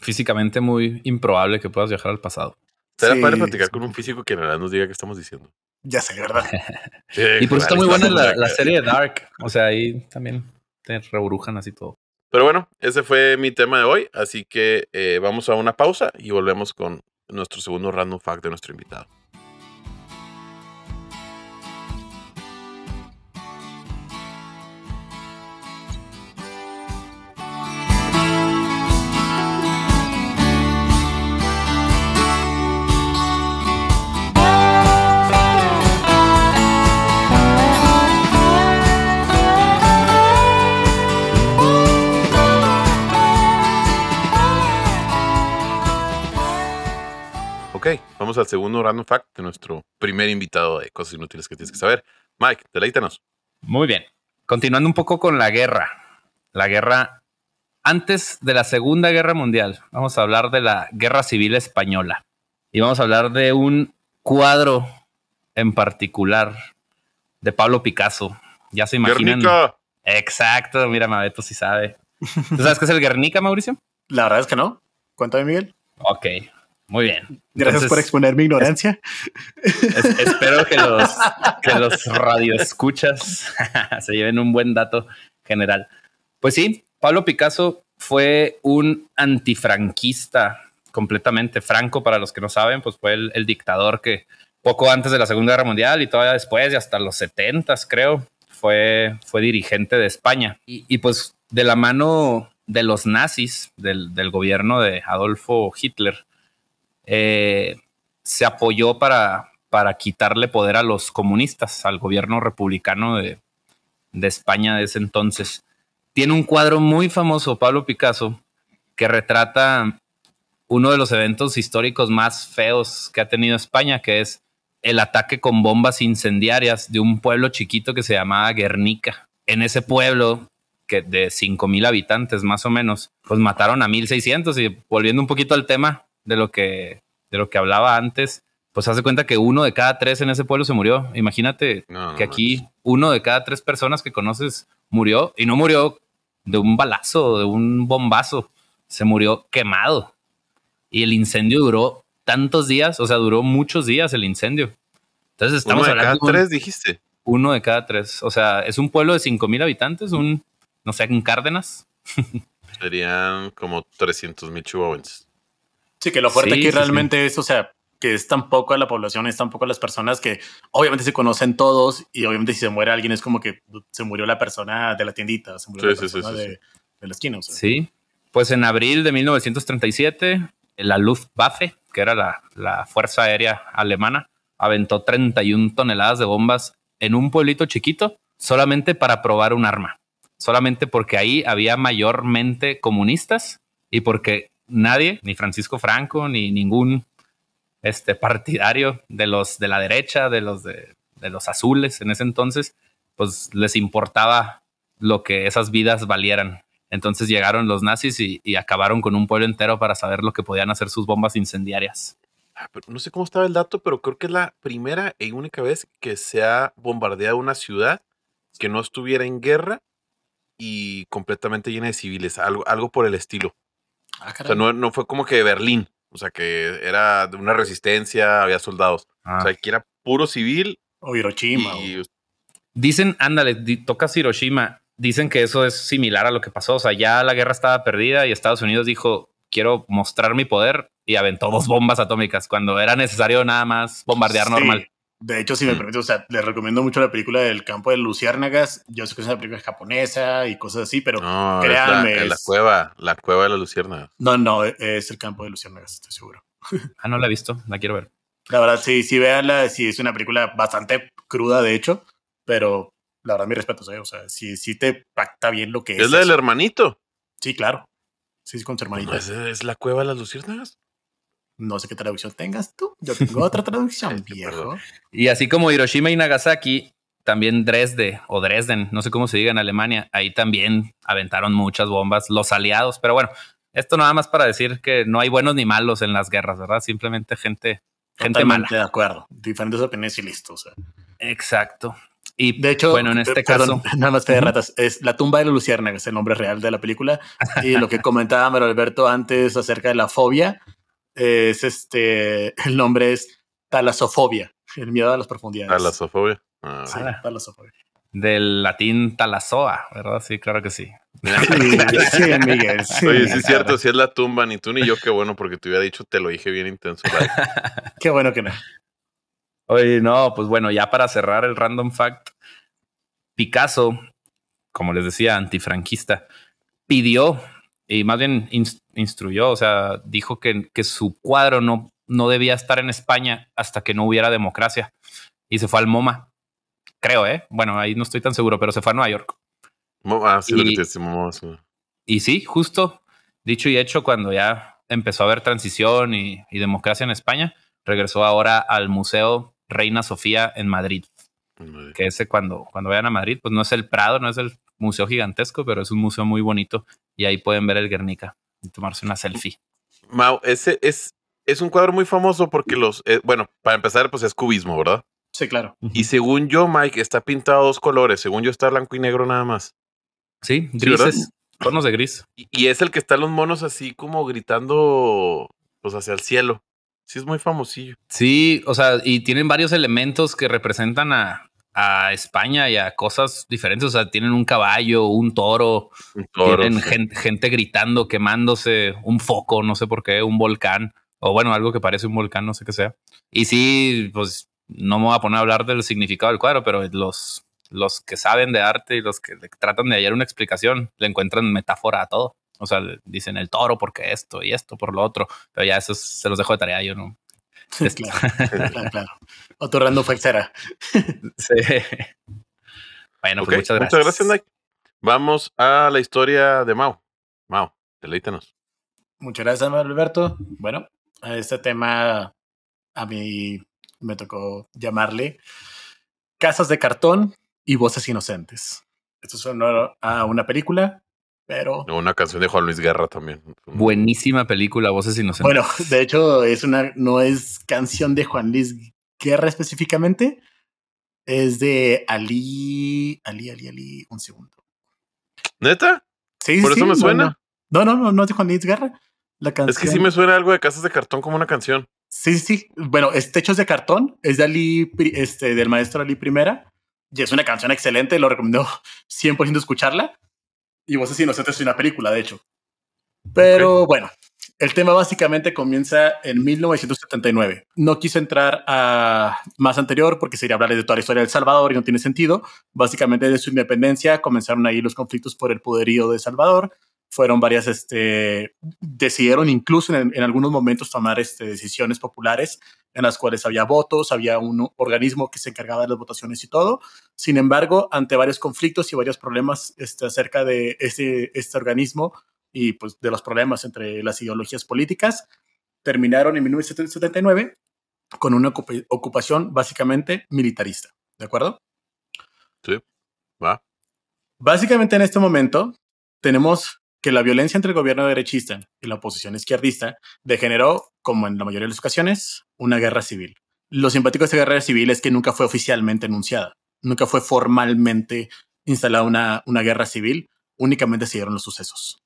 físicamente muy improbable que puedas viajar al pasado. Será Sí, padre platicar con un físico que en realidad nos diga qué estamos diciendo. Ya sé, ¿verdad? Sí, Y por eso está muy buena la, la serie de Dark. O sea, ahí también te rebrujan así todo. Pero bueno, ese fue mi tema de hoy. Así que eh, vamos a una pausa y volvemos con nuestro segundo random fact de nuestro invitado. Ok, vamos al segundo random fact de nuestro primer invitado de cosas inútiles que tienes que saber. Mike, deleítanos. Muy bien. Continuando un poco con la guerra. La guerra antes de la Segunda Guerra Mundial. Vamos a hablar de la Guerra Civil Española. Y vamos a hablar de un cuadro en particular de Pablo Picasso. Ya se imaginan. Guernica. Exacto, mira, Mabeto sí sabe. ¿Tú sabes qué es el Guernica, Mauricio? La verdad es que no. Cuéntame, Miguel. Ok, muy bien. Gracias Entonces, por exponer mi ignorancia. es- espero que los, que los radioescuchas se lleven un buen dato general. Pues sí, Pablo Picasso fue un antifranquista completamente. Franco, para los que no saben, pues fue el, el dictador que poco antes de la Segunda Guerra Mundial y todavía después, y hasta los 70 creo, fue, fue dirigente de España. Y, y pues de la mano de los nazis, del, del gobierno de Adolfo Hitler, eh, se apoyó para, para quitarle poder a los comunistas, al gobierno republicano de, de España de ese entonces. Tiene un cuadro muy famoso, Pablo Picasso, que retrata uno de los eventos históricos más feos que ha tenido España, que es el ataque con bombas incendiarias de un pueblo chiquito que se llamaba Guernica. En ese pueblo, que de 5.000 habitantes más o menos, pues mataron a 1.600 y volviendo un poquito al tema de lo que, de lo que hablaba antes, pues hace cuenta que uno de cada tres en ese pueblo se murió. Imagínate No, que aquí uno de cada tres personas que conoces murió y no murió de un balazo, de un bombazo, se murió quemado. Y el incendio duró tantos días, o sea, duró muchos días el incendio. Entonces estamos Uno de cada un- tres, dijiste. uno de cada tres. O sea, es un pueblo de 5 mil habitantes, un, no sé, en Cárdenas. Serían como 300 mil chihuahuenses. Sí, que lo fuerte Sí, aquí sí, realmente es, o sea, que es tan poco a la población, es tan poco a las personas que obviamente se conocen todos y obviamente si se muere alguien es como que se murió la persona de la tiendita, se murió Sí, la sí, sí, persona sí, de, de la esquina. O sea. Sí. Pues en abril de 1937, la Luftwaffe, que era la, la Fuerza Aérea Alemana, aventó 31 toneladas de bombas en un pueblito chiquito solamente para probar un arma. Solamente porque ahí había mayormente comunistas y porque nadie, ni Francisco Franco, ni ningún este, partidario de los de la derecha, de los de, los azules en ese entonces, pues les importaba lo que esas vidas valieran. Entonces llegaron los nazis y, acabaron con un pueblo entero para saber lo que podían hacer sus bombas incendiarias. Ah, pero no sé cómo estaba el dato, pero creo que es la primera y única vez que se ha bombardeado una ciudad que no estuviera en guerra y completamente llena de civiles, algo, algo por el estilo. Ah, O sea, no, no fue como que Berlín, o sea, que era de una resistencia, había soldados. Ah. O sea, que era puro civil o Hiroshima. y o- Dicen, ándale, di- tocas Hiroshima. Dicen que eso es similar a lo que pasó. O sea, ya la guerra estaba perdida y Estados Unidos dijo, quiero mostrar mi poder y aventó dos bombas atómicas cuando era necesario nada más bombardear Sí. normal. De hecho, si me Mm. permite, o sea, les recomiendo mucho la película del campo de Luciérnagas. Yo sé que es una película japonesa y cosas así, pero no, no, es la, créanme, la es- cueva, la cueva de la lucierna. no, es el campo de Luciérnagas, estoy seguro. Ah, no la he visto, la quiero ver. La verdad, sí, sí, véanla, sí, es una película bastante cruda, de hecho, pero la verdad, mi respeto, ¿eh? o sea, sí, sí te pacta bien lo que es. Es la del hermanito. Sí, claro. Sí, sí, con su hermanita. No, ¿Es, es la cueva de las luciérnagas? No sé qué traducción tengas tú. Yo tengo otra traducción, viejo. Y así como Hiroshima y Nagasaki, también Dresde o Dresden, no sé cómo se diga en Alemania, ahí también aventaron muchas bombas los aliados. Pero bueno, esto nada más para decir que no hay buenos ni malos en las guerras, ¿verdad? Simplemente gente, gente mala. De acuerdo. Diferentes opiniones y listo. O sea. Exacto. Y De hecho, bueno, en este eh, perdón, caso, nada más fe de ratas, es La tumba de la luciérnaga, es el nombre real de la película. Y lo que comentaba Mero Alberto antes acerca de la fobia, es este, el nombre es talasofobia, el miedo a las profundidades. Talasofobia. Ah, sí, talasofobia. Del latín talasoa, ¿verdad? Sí, claro que sí. Sí, Miguel. Sí. Oye, sí es cierto, si es la tumba, ni tú ni yo, qué bueno, porque te hubiera dicho, te lo dije bien intenso. qué bueno que no. Oye, no, pues bueno, ya para cerrar el random fact, Picasso, como les decía, antifranquista, pidió y más bien instruyó, o sea, dijo que, que su cuadro no, no debía estar en España hasta que no hubiera democracia y se fue al MoMA. Creo, ¿eh? Bueno, ahí no estoy tan seguro, pero se fue a Nueva York. Ah, sí, y, y sí, justo dicho y hecho, cuando ya empezó a haber transición y, y democracia en España, regresó ahora al Museo Reina Sofía en Madrid. Que ese cuando, cuando vayan a Madrid, pues no es el Prado, no es el museo gigantesco, pero es un museo muy bonito y ahí pueden ver el Guernica y tomarse una selfie. Mau, ese es, es un cuadro muy famoso porque los, eh, bueno, para empezar, pues es cubismo, ¿verdad? Sí, claro. Y según yo, Mike, está pintado a dos colores. Según yo, está blanco y negro nada más. Sí, grises, tonos de gris. Y, y, es el que está los monos así como gritando, pues hacia el cielo. Sí, es muy famosillo. Sí, o sea, y tienen varios elementos que representan a, a España y a cosas diferentes. O sea, tienen un caballo, un toro, tienen gente, gritando, quemándose, un foco, no sé por qué, un volcán, o bueno, algo que parece un volcán, no sé qué sea. Y sí, pues no me voy a poner a hablar del significado del cuadro, pero los, los que saben de arte y los que tratan de hallar una explicación le encuentran metáfora a todo. O sea, dicen el toro porque esto y esto por lo otro, pero ya eso se los dejo de tarea. Yo no, claro, claro, claro. Otorrando Faxera. sí. Bueno, pues muchas gracias. Muchas gracias, Mike. Vamos a la historia de Mao. Mao, deleítanos. Muchas gracias, Alberto. Bueno, a este tema a mí me tocó llamarle Casas de cartón y voces inocentes. Esto es a una película pero... Una canción de Juan Luis Guerra también. Buenísima película, Voces Inocentes. Bueno, de hecho, es una, no es canción de Juan Luis Guerra específicamente, es de Ali, Ali, Ali, Ali, un segundo. ¿Neta? Sí, ¿Por eso me suena? No, no, no, no es de Juan Luis Guerra. La canción. Es que sí me suena algo de casas de cartón como una canción. Sí, sí. Bueno, es Techos de cartón, es de Ali, este, del maestro Ali Primera. Y es una canción excelente, lo recomiendo 100% escucharla. Y Voces Inocentes es una película, de hecho. Pero bueno, el tema básicamente comienza en 1979. No quise entrar a más anterior porque sería hablar de toda la historia de El Salvador y no tiene sentido. Básicamente desde su independencia comenzaron ahí los conflictos por el poderío de Salvador. Fueron varias, este, decidieron incluso en, en algunos momentos tomar este, decisiones populares en las cuales había votos, había un organismo que se encargaba de las votaciones y todo. Sin embargo, ante varios conflictos y varios problemas este, acerca de este, este organismo y pues de los problemas entre las ideologías políticas, terminaron en 1979 con una ocupación básicamente militarista. ¿De acuerdo? Sí, va. Básicamente en este momento tenemos que la violencia entre el gobierno derechista y la oposición izquierdista degeneró, como en la mayoría de las ocasiones, una guerra civil. Lo simpático de esta guerra civil es que nunca fue oficialmente anunciada, nunca fue formalmente instalada una, una guerra civil, únicamente se dieron los sucesos.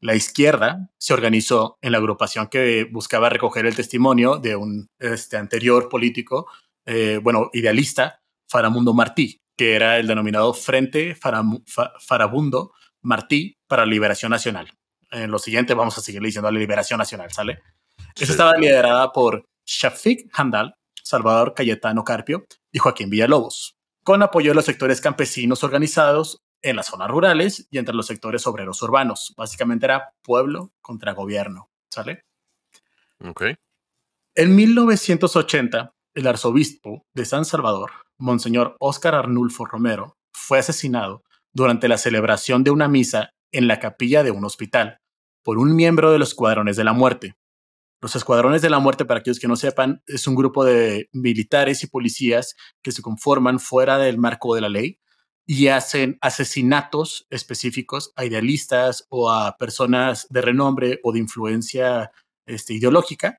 La izquierda se organizó en la agrupación que buscaba recoger el testimonio de un este, anterior político, eh, bueno, idealista, Faramundo Martí, que era el denominado Frente Farabundo Martí para la Liberación Nacional. En lo siguiente vamos a seguir diciendo la Liberación Nacional, ¿sale? Esa estaba liderada por Shafik Handal, Salvador Cayetano Carpio y Joaquín Villalobos, con apoyo de los sectores campesinos organizados en las zonas rurales y entre los sectores obreros urbanos. Básicamente era pueblo contra gobierno, ¿sale? Ok. En 1980, el arzobispo de San Salvador, Monseñor Óscar Arnulfo Romero, fue asesinado durante la celebración de una misa en la capilla de un hospital por un miembro de los Escuadrones de la Muerte. Los Escuadrones de la Muerte, para aquellos que no sepan, es un grupo de militares y policías que se conforman fuera del marco de la ley y hacen asesinatos específicos a idealistas o a personas de renombre o de influencia este, ideológica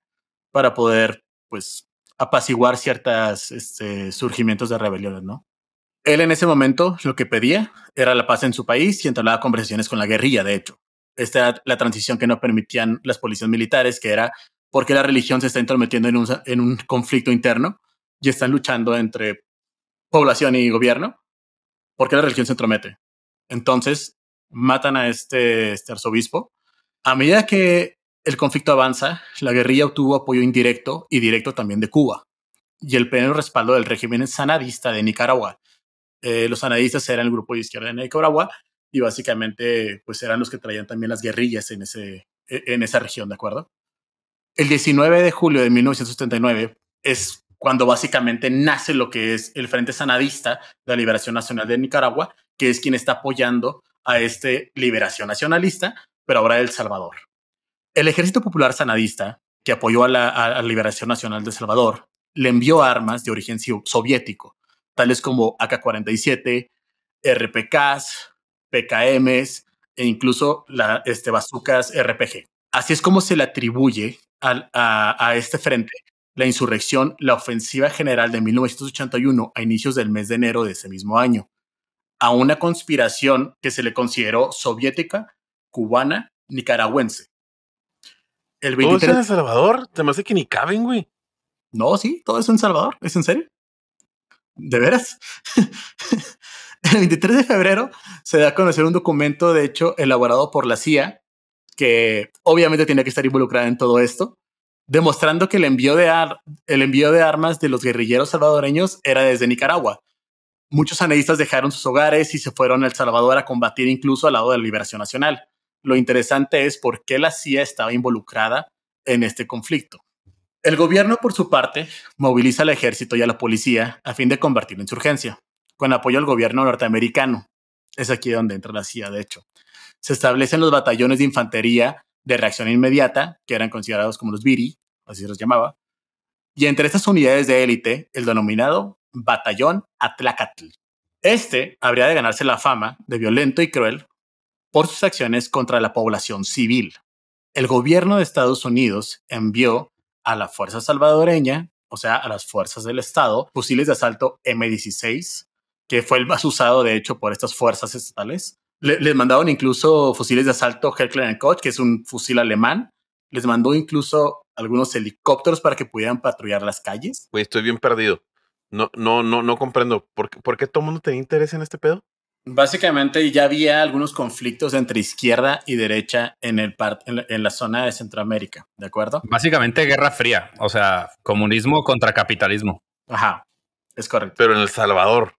para poder, pues, apaciguar ciertos este, surgimientos de rebeliones, ¿no? Él en ese momento lo que pedía era la paz en su país y entablaba conversaciones con la guerrilla, de hecho. Esta era la transición que no permitían las policías militares, que era porque la religión se está intrometiendo en un, conflicto interno y están luchando entre población y gobierno, porque la religión se entromete. Entonces, matan a este, este arzobispo. A medida que el conflicto avanza, la guerrilla obtuvo apoyo indirecto y directo también de Cuba y el pleno respaldo del régimen sanadista de Nicaragua. Eh, los sanadistas eran el grupo de izquierda de Nicaragua y básicamente pues eran los que traían también las guerrillas en, ese, e, en esa región, ¿de acuerdo? El 19 de julio de 1979 es cuando básicamente nace lo que es el Frente Sanadista de la Liberación Nacional de Nicaragua, que es quien está apoyando a este liberación nacionalista, pero ahora El Salvador. El Ejército Popular Sanadista, que apoyó a la, a la Liberación Nacional de El Salvador, le envió armas de origen soviético, tales como AK-47, RPKs, PKMs e incluso la, este, bazucas RPG. Así es como se le atribuye a, a, a este frente la insurrección, la ofensiva general de 1981 a inicios del mes de enero de ese mismo año, a una conspiración que se le consideró soviética, cubana, nicaragüense. El 23... ¿Todo es en El Salvador? Te me hace que ni caben, güey. No, sí, todo es en Salvador. ¿Es en serio? ¿De veras? el 23 de febrero se da a conocer un documento, de hecho, elaborado por la CIA, que obviamente tiene que estar involucrada en todo esto, demostrando que el envío de, el envío de armas de los guerrilleros salvadoreños era desde Nicaragua. Muchos analistas dejaron sus hogares y se fueron a El Salvador a combatir incluso al lado de la Liberación Nacional. Lo interesante es por qué la CIA estaba involucrada en este conflicto. El gobierno, por su parte, moviliza al ejército y a la policía a fin de combatir la insurgencia, con apoyo al gobierno norteamericano. Es aquí donde entra la CIA, de hecho. Se establecen los batallones de infantería de reacción inmediata, que eran considerados como los BIRI, así se los llamaba, y entre estas unidades de élite, el denominado Batallón Atlacatl. Este habría de ganarse la fama de violento y cruel por sus acciones contra la población civil. El gobierno de Estados Unidos envió a la fuerza salvadoreña, o sea, a las fuerzas del Estado, fusiles de asalto M16, que fue el más usado, de hecho, por estas fuerzas estatales. Le, les mandaron incluso fusiles de asalto Heckler Koch, que es un fusil alemán. Les mandó incluso algunos helicópteros para que pudieran patrullar las calles. Güey, estoy bien perdido. No, no, no, no comprendo. ¿Por, ¿Por qué todo mundo tenía interés en este pedo? Básicamente ya había algunos conflictos entre izquierda y derecha en, el en, la, en la zona de Centroamérica, ¿de acuerdo? Básicamente guerra fría, o sea, comunismo contra capitalismo. Ajá, es correcto. Pero en El Salvador.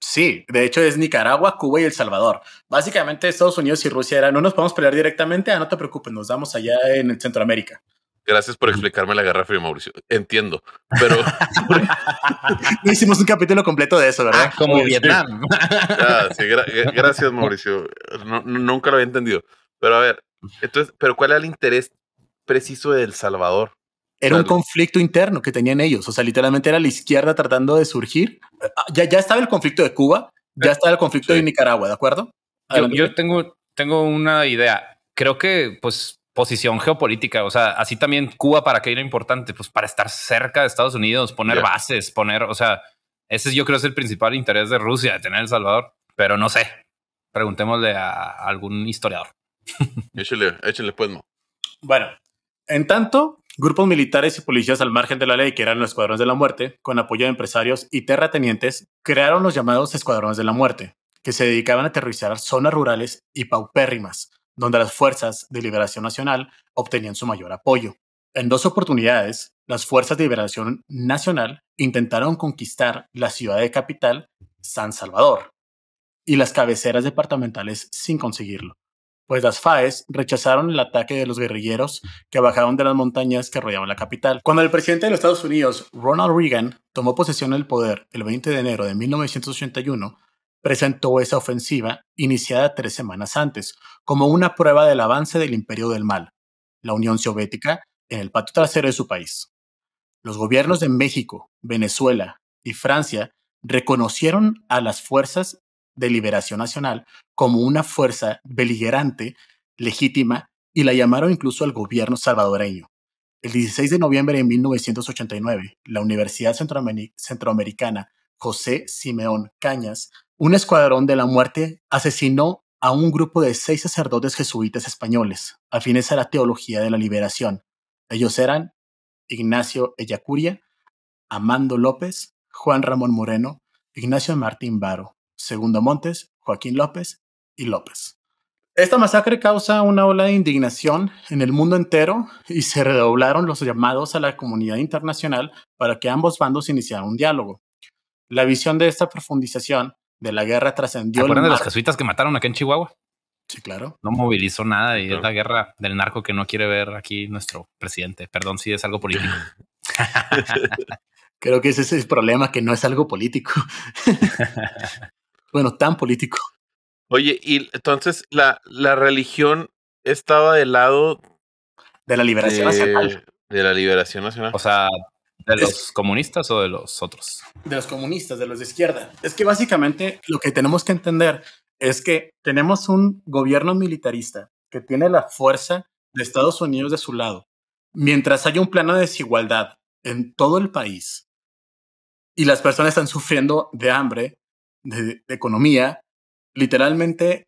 Sí, de hecho es Nicaragua, Cuba y El Salvador. Básicamente Estados Unidos y Rusia eran, no nos podemos pelear directamente, ah, no te preocupes, nos damos allá en Centroamérica. Gracias por explicarme la Guerra Fría, Mauricio. Entiendo, pero no hicimos un capítulo completo de eso, ¿verdad? Ah, como Vietnam. Ah, sí, gra gracias, Mauricio. No, nunca lo había entendido. Pero a ver, entonces, pero ¿cuál era el interés preciso de El Salvador? Era un conflicto interno que tenían ellos. O sea, literalmente era la izquierda tratando de surgir. Ah, ya, ya estaba el conflicto de Cuba, ya estaba el conflicto sí. de Nicaragua, ¿de acuerdo? Yo, yo, tengo, tengo una idea. Creo que, pues, posición geopolítica. O sea, así también Cuba, ¿para qué era importante? Pues para estar cerca de Estados Unidos, poner yeah. bases, poner, o sea, ese yo creo es el principal interés de Rusia, de tener El Salvador. Pero no sé. Preguntémosle a, algún historiador. échale, échale pues, no. Bueno, en tanto, grupos militares y policías al margen de la ley, que eran los escuadrones de la muerte, con apoyo de empresarios y terratenientes, crearon los llamados escuadrones de la muerte, que se dedicaban a aterrizar zonas rurales y paupérrimas, donde las fuerzas de liberación nacional obtenían su mayor apoyo. En dos oportunidades, las fuerzas de liberación nacional intentaron conquistar la ciudad de capital, San Salvador, y las cabeceras departamentales sin conseguirlo, pues las FAES rechazaron el ataque de los guerrilleros que bajaron de las montañas que rodeaban la capital. Cuando el presidente de los Estados Unidos, Ronald Reagan, tomó posesión del poder el 20 de enero de 1981, presentó esa ofensiva iniciada tres semanas antes, como una prueba del avance del imperio del mal, la Unión Soviética, en el patio trasero de su país. Los gobiernos de México, Venezuela y Francia reconocieron a las fuerzas de liberación nacional como una fuerza beligerante, legítima, y la llamaron incluso al gobierno salvadoreño. El 16 de noviembre de 1989, la Universidad Centroamericana José Simeón Cañas un escuadrón de la muerte asesinó a un grupo de seis sacerdotes jesuitas españoles, afines a la teología de la liberación, Ellos eran Ignacio Ellacuria, Amando López, Juan Ramón Moreno, Ignacio Martín Varo, Segundo Montes, Joaquín López y López. Esta masacre causa una ola de indignación en el mundo entero y se redoblaron los llamados a la comunidad internacional para que ambos bandos iniciaran un diálogo. La visión de esta profundización de la guerra trascendió. ¿Se acuerdan de los jesuitas que mataron acá en Chihuahua? Sí, claro. No movilizó nada y es la guerra del narco que no quiere ver aquí nuestro presidente. Perdón si es algo político. Creo que ese es el problema, que no es algo político. bueno, tan político. Oye, y entonces la, la religión estaba del lado de la liberación nacional. De la liberación nacional. O sea, ¿de los comunistas o de los otros? De los comunistas, de los de izquierda. Es que básicamente lo que tenemos que entender es que tenemos un gobierno militarista que tiene la fuerza de Estados Unidos de su lado. Mientras haya un plano de desigualdad en todo el país y las personas están sufriendo de hambre, de economía, literalmente,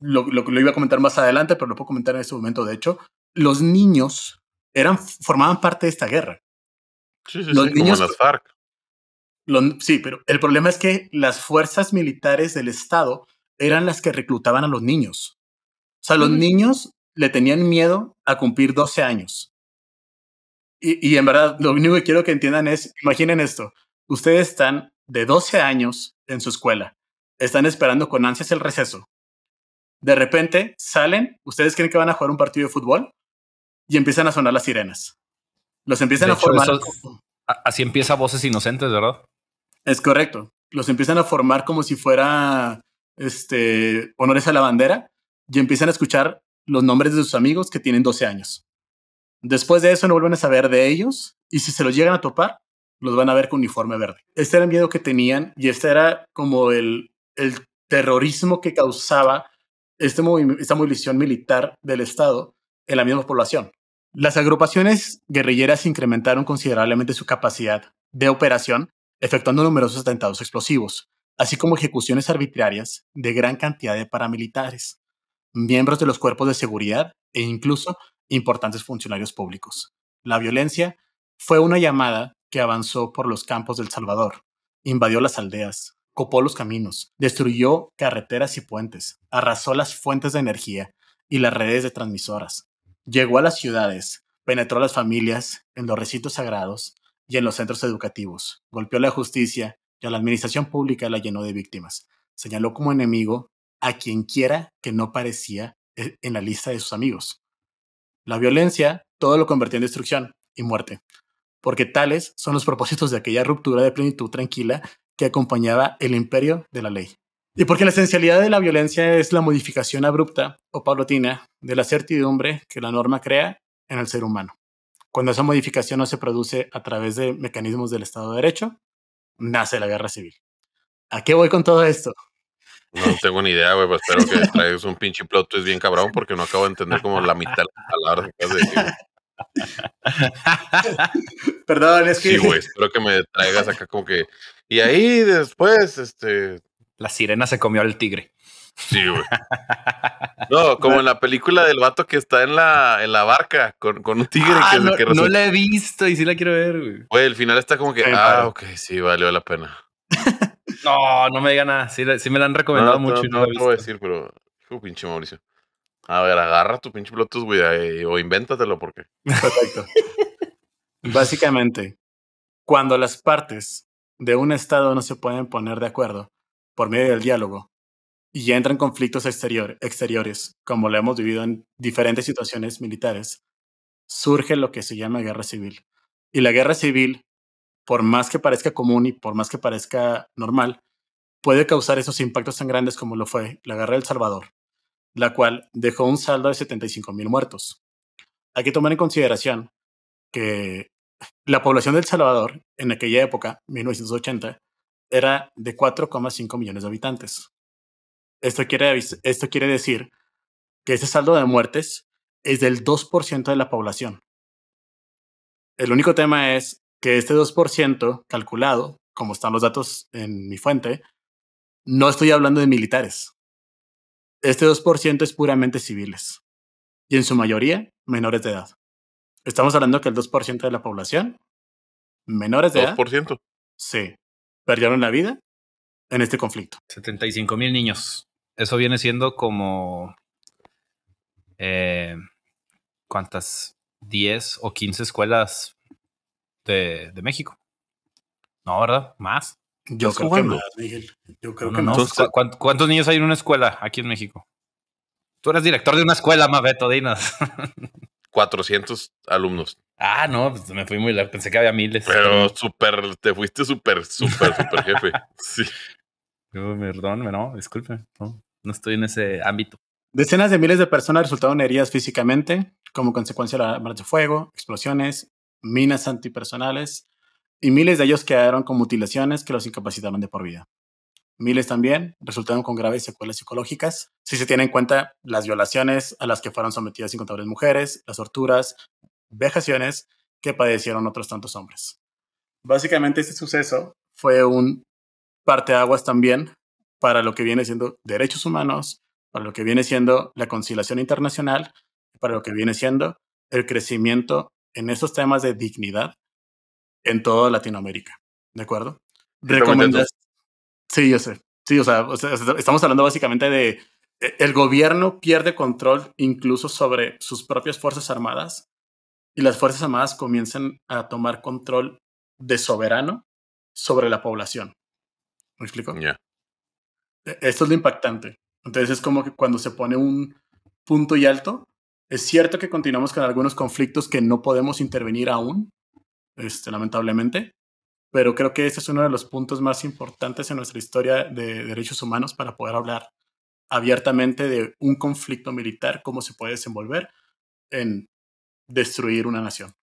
lo, lo, iba a comentar más adelante, pero lo puedo comentar en este momento, de hecho, los niños eran, formaban parte de esta guerra. Sí, sí, los sí, niños, como las FARC. sí, pero el problema es que las fuerzas militares del Estado eran las que reclutaban a los niños. O sea, los niños le tenían miedo a cumplir 12 años. Y, y, en verdad, lo único que quiero que entiendan es, imaginen esto, ustedes están de 12 años en su escuela están esperando con ansias el receso. De repente salen, ustedes creen que van a jugar un partido de fútbol y empiezan a sonar las sirenas. Los empiezan a formar. así empieza Voces Inocentes, ¿verdad? Es correcto. Los empiezan a formar como si fuera este, honores a la bandera y empiezan a escuchar los nombres de sus amigos que tienen 12 años. Después de eso no vuelven a saber de ellos y si se los llegan a topar, los van a ver con uniforme verde. Este era el miedo que tenían y este era como el, el terrorismo que causaba este esta movilización militar del Estado en la misma población. Las agrupaciones guerrilleras incrementaron considerablemente su capacidad de operación, efectuando numerosos atentados explosivos, así como ejecuciones arbitrarias de gran cantidad de paramilitares, miembros de los cuerpos de seguridad e incluso importantes funcionarios públicos. La violencia fue una llamada que avanzó por los campos del Salvador, invadió las aldeas, copó los caminos, destruyó carreteras y puentes, arrasó las fuentes de energía y las redes de transmisoras. Llegó a las ciudades, penetró a las familias, en los recintos sagrados y en los centros educativos, golpeó la justicia y a la administración pública la llenó de víctimas. Señaló como enemigo a quien quiera que no parecía eh, en la lista de sus amigos. La violencia todo lo convirtió en destrucción y muerte, porque tales son los propósitos de aquella ruptura de plenitud tranquila que acompañaba el imperio de la ley. Y porque la esencialidad de la violencia es la modificación abrupta o paulatina de la certidumbre que la norma crea en el ser humano. Cuando esa modificación no se produce a través de mecanismos del Estado de Derecho, nace la guerra civil. ¿A qué voy con todo esto? No tengo ni idea, güey, pero espero que traigas un pinche plot es bien cabrón porque no acabo de entender como la mitad de las palabras que de decir. Perdón, es que. Sí, güey, espero que me traigas acá como que. Y ahí después, este. La sirena se comió al tigre. Sí, güey. No, como en la película del vato que está en la, en la barca con, con un tigre ah, que, no, que no la he visto y sí la quiero ver, güey. Güey, el final está como que, ah, ok, sí, valió la pena. no, no me diga nada. Sí, sí me la han recomendado mucho. No, no, no, te voy a decir, pero, hijo pinche Mauricio. A ver, agarra tu pinche Bluetooth, güey, o invéntatelo porque. Perfecto. Básicamente, cuando las partes de un Estado no se pueden poner de acuerdo por medio del diálogo y entran conflictos exterior, exteriores, como lo hemos vivido en diferentes situaciones militares, surge lo que se llama guerra civil. Y la guerra civil, por más que parezca común y por más que parezca normal, puede causar esos impactos tan grandes como lo fue la guerra del Salvador, la cual dejó un saldo de 75 mil muertos. Hay que tomar en consideración que la población del Salvador en aquella época, 1980, era de 4,5 millones de habitantes. Esto quiere, esto quiere decir que ese saldo de muertes es del 2% de la población. El único tema es que este 2% calculado, como están los datos en mi fuente, no estoy hablando de militares. Este 2% es puramente civiles y en su mayoría menores de edad. Estamos hablando que el 2% de la población, menores de edad, 2%. sí, perdieron la vida en este conflicto. 75 mil niños. Eso viene siendo como. eh, ¿Cuántas? 10 o 15 escuelas de, de México. No, ¿verdad? Más. Yo ¿Estás creo jugando? que más, Miguel. Yo creo No, que no, más. ¿cu- cuán- ¿Cuántos niños hay en una escuela aquí en México? Tú eres director de una escuela, Mabeto, dinos. 400 alumnos. Ah, no, pues me fui muy lejos. Pensé que había miles. Pero súper, te fuiste súper, súper, súper jefe. Sí. No, perdón, no, disculpe. No, no estoy en ese ámbito. Decenas de miles de personas resultaron heridas físicamente como consecuencia de la armas de fuego, explosiones, minas antipersonales y miles de ellos quedaron con mutilaciones que los incapacitaron de por vida. Miles también resultaron con graves secuelas psicológicas, si se tiene en cuenta las violaciones a las que fueron sometidas incontables mujeres, las torturas, vejaciones que padecieron otros tantos hombres. Básicamente este suceso fue un parteaguas también para lo que viene siendo derechos humanos, para lo que viene siendo la conciliación internacional, para lo que viene siendo el crecimiento en esos temas de dignidad en toda Latinoamérica. ¿De acuerdo? Recomendas. Sí, yo sé. Sí, o sea, o sea, estamos hablando básicamente de eh, el gobierno pierde control incluso sobre sus propias fuerzas armadas y las fuerzas armadas comienzan a tomar control de soberano sobre la población. ¿Me explico? E- Esto es lo impactante. Entonces es como que cuando se pone un punto y alto, es cierto que continuamos con algunos conflictos que no podemos intervenir aún, este, lamentablemente, pero creo que este es uno de los puntos más importantes en nuestra historia de derechos humanos para poder hablar abiertamente de un conflicto militar, cómo se puede desenvolver en destruir una nación.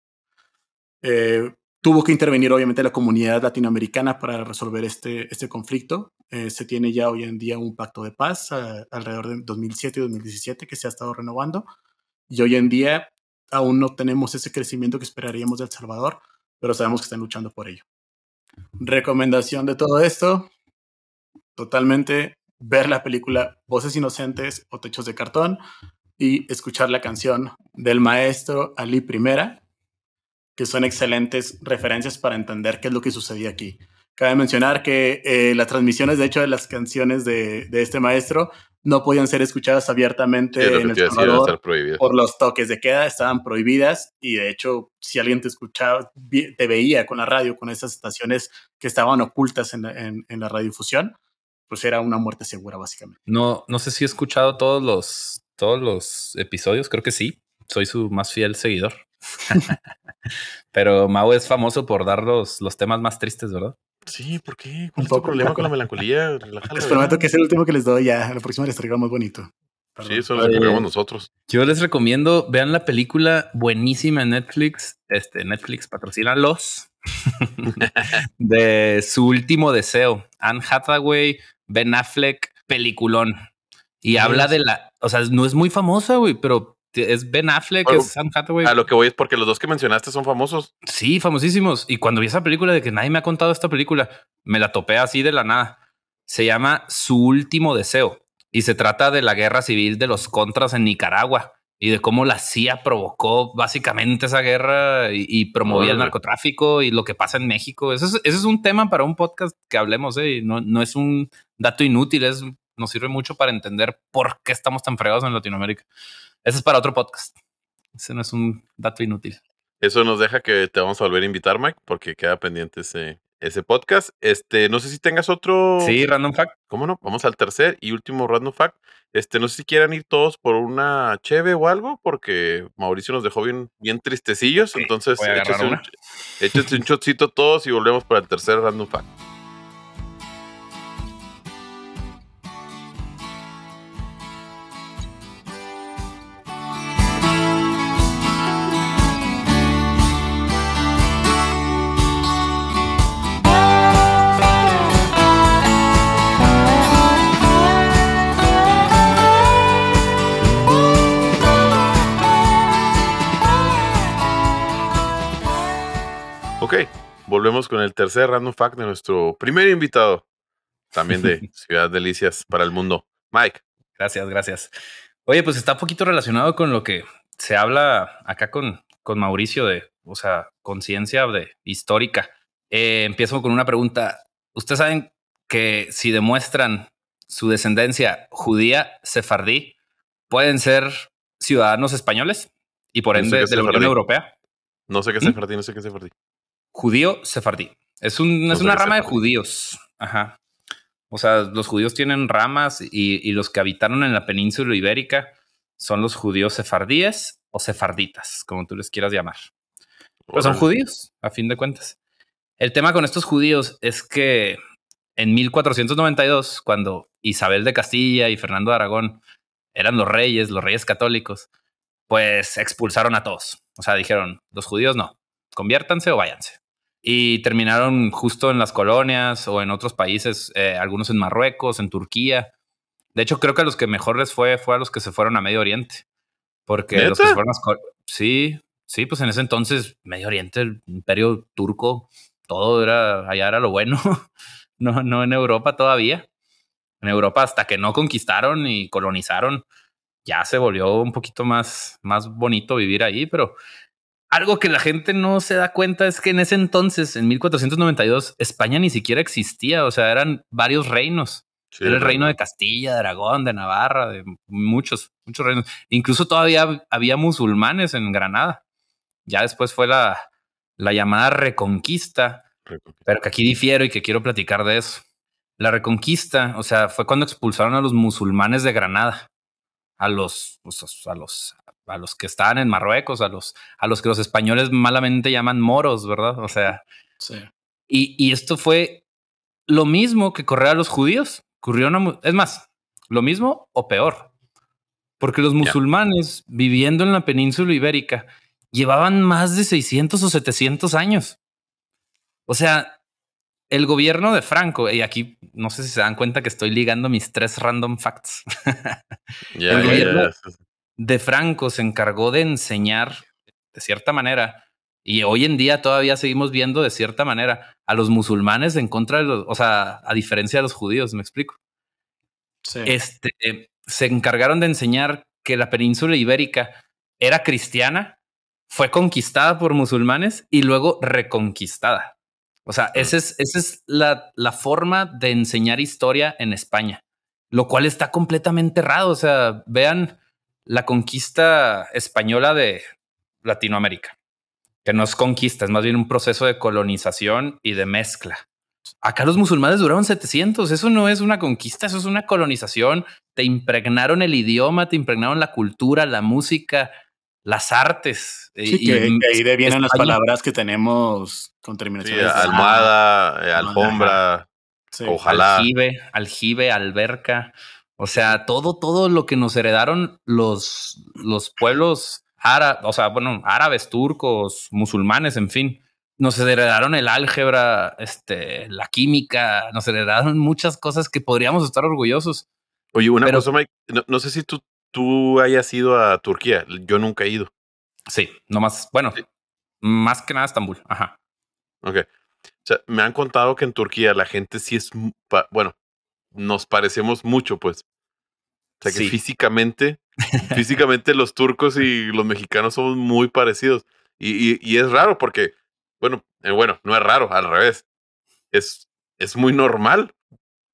Eh, tuvo que intervenir obviamente la comunidad latinoamericana para resolver este, este conflicto. Eh, se tiene ya hoy en día un pacto de paz alrededor de 2007 y 2017 que se ha estado renovando. Y hoy en día aún no tenemos ese crecimiento que esperaríamos de El Salvador, pero sabemos que están luchando por ello. Recomendación de todo esto, totalmente ver la película Voces Inocentes o Techos de Cartón y escuchar la canción del maestro Ali Primera, que son excelentes referencias para entender qué es lo que sucedía aquí. Cabe mencionar que eh, las transmisiones, de hecho, de las canciones de, de, este maestro no podían ser escuchadas abiertamente Sí, en El Salvador por los toques de queda, estaban prohibidas y de hecho, si alguien te escuchaba, te veía con la radio, con esas estaciones que estaban ocultas en la, en, en la radiodifusión, pues era una muerte segura, básicamente. No, no sé si he escuchado todos los, todos los episodios, creo que sí. Soy su más fiel seguidor. Pero Mau es famoso por dar los, los temas más tristes, ¿verdad? Sí, ¿por qué? Un ¿Cuál es tu poco, problema un con la melancolía? Relájala, Les prometo que es el último que les doy ya. La próxima les traigo más bonito. Perdón. Sí, eso lo encargamos nosotros. Yo les recomiendo, vean la película buenísima en Netflix. Este Netflix patrocina los de su último deseo. Anne Hathaway, Ben Affleck, peliculón. Y habla de la, o sea, no es muy famosa, güey, pero es Ben Affleck, Bueno, es Anne Hathaway. A lo que voy es porque los dos que mencionaste son famosos. Sí, famosísimos. Y cuando vi esa película de que nadie me ha contado esta película, me la topé así de la nada. Se llama Su último deseo y se trata de la guerra civil de los contras en Nicaragua y de cómo la CIA provocó básicamente esa guerra y, y promovía el narcotráfico y lo que pasa en México. Eso es, ese es un tema para un podcast que hablemos, ¿eh? Y no, no es un dato inútil, es, nos sirve mucho para entender por qué estamos tan fregados en Latinoamérica. Ese es para otro podcast. Ese no es un dato inútil. Eso nos deja que te vamos a volver a invitar, Mike, porque queda pendiente ese, ese podcast. Este, no sé si tengas otro. Sí, random fact. ¿Cómo no? Vamos al tercer y último random fact. Este, no sé si quieran ir todos por una cheve o algo, porque Mauricio nos dejó bien, bien tristecillos. Entonces, échense un, échense un shotcito todos y volvemos para el tercer random fact. Ok, volvemos con el tercer random fact de nuestro primer invitado, también de Ciudad Delicias para el Mundo, Mike. Gracias, gracias. Oye, pues está un poquito relacionado con lo que se habla acá con, con Mauricio de, o sea, conciencia de histórica. Eh, empiezo con una pregunta. Ustedes saben que si demuestran su descendencia judía sefardí, pueden ser ciudadanos españoles y por ende de la Unión Europea. No sé qué es ¿Mm? sefardí, no sé qué es sefardí. Judío sefardí. Es, un, es una rama de judíos. Ajá. O sea, los judíos tienen ramas y, los que habitaron en la península ibérica son los judíos sefardíes o sefarditas, como tú les quieras llamar. Pues son judíos, a fin de cuentas. El tema con estos judíos es que en 1492, cuando Isabel de Castilla y Fernando de Aragón eran los reyes, los reyes católicos, pues expulsaron a todos. O sea, dijeron, los judíos no, conviértanse o váyanse. Y terminaron justo en las colonias o en otros países, eh, algunos en Marruecos, en Turquía. De hecho, creo que a los que mejor les fue fue a los que se fueron a Medio Oriente. Porque los que fueron a Sí, sí, pues en ese entonces, Medio Oriente, el imperio turco, todo era, allá era lo bueno. no, no en Europa todavía. En Europa, hasta que no conquistaron y colonizaron, ya se volvió un poquito más, más bonito vivir ahí, pero algo que la gente no se da cuenta es que en ese entonces, en 1492, España ni siquiera existía, o sea, eran varios reinos. Era el reino de Castilla, de Aragón, de Navarra, de muchos, muchos reinos. Incluso todavía había musulmanes en Granada. Ya después fue la, la llamada Reconquista, pero que aquí difiero y que quiero platicar de eso. La Reconquista, o sea, fue cuando expulsaron a los musulmanes de Granada, a los, a los, a los que estaban en Marruecos, a los, a los que los españoles malamente llaman moros, ¿verdad? O sea, sí. y, y esto fue lo mismo que correr a los judíos. Ocurrió una, es más, lo mismo o peor, porque los musulmanes viviendo en la península ibérica llevaban más de 600 o 700 años. O sea, el gobierno de Franco, y aquí no sé si se dan cuenta que estoy ligando mis tres random facts. el gobierno de Franco se encargó de enseñar de cierta manera, y hoy en día todavía seguimos viendo de cierta manera a los musulmanes en contra de los, o sea, a diferencia de los judíos, me explico. Este, se encargaron de enseñar que la península ibérica era cristiana, fue conquistada por musulmanes y luego reconquistada. O sea, esa es, esa es la, la forma de enseñar historia en España, lo cual está completamente errado. O sea, vean la conquista española de Latinoamérica, que no es conquista, es más bien un proceso de colonización y de mezcla. Acá los musulmanes duraron 700. Eso no es una conquista, eso es una colonización. Te impregnaron el idioma, te impregnaron la cultura, la música, las artes. Sí, que, ahí de vienen las palabras que tenemos con terminaciones. almohada, eh, alfombra, ojalá. Aljibe, aljibe, alberca. O sea, todo, todo lo que nos heredaron los, los pueblos árabes, o sea, bueno, árabes, turcos, musulmanes, en fin nos heredaron el álgebra, este, la química, nos heredaron muchas cosas que podríamos estar orgullosos. Oye, una cosa, Mike, no, sé si tú, tú hayas ido a Turquía, yo nunca he ido. Sí, nomás, bueno, más que nada Estambul, ajá. Ok. O sea, me han contado que en Turquía la gente sí es, bueno, nos parecemos mucho, pues. O sea, que físicamente, físicamente los turcos y los mexicanos somos muy parecidos. Y, y es raro porque bueno, eh, bueno, no es raro, al revés. Es, es muy normal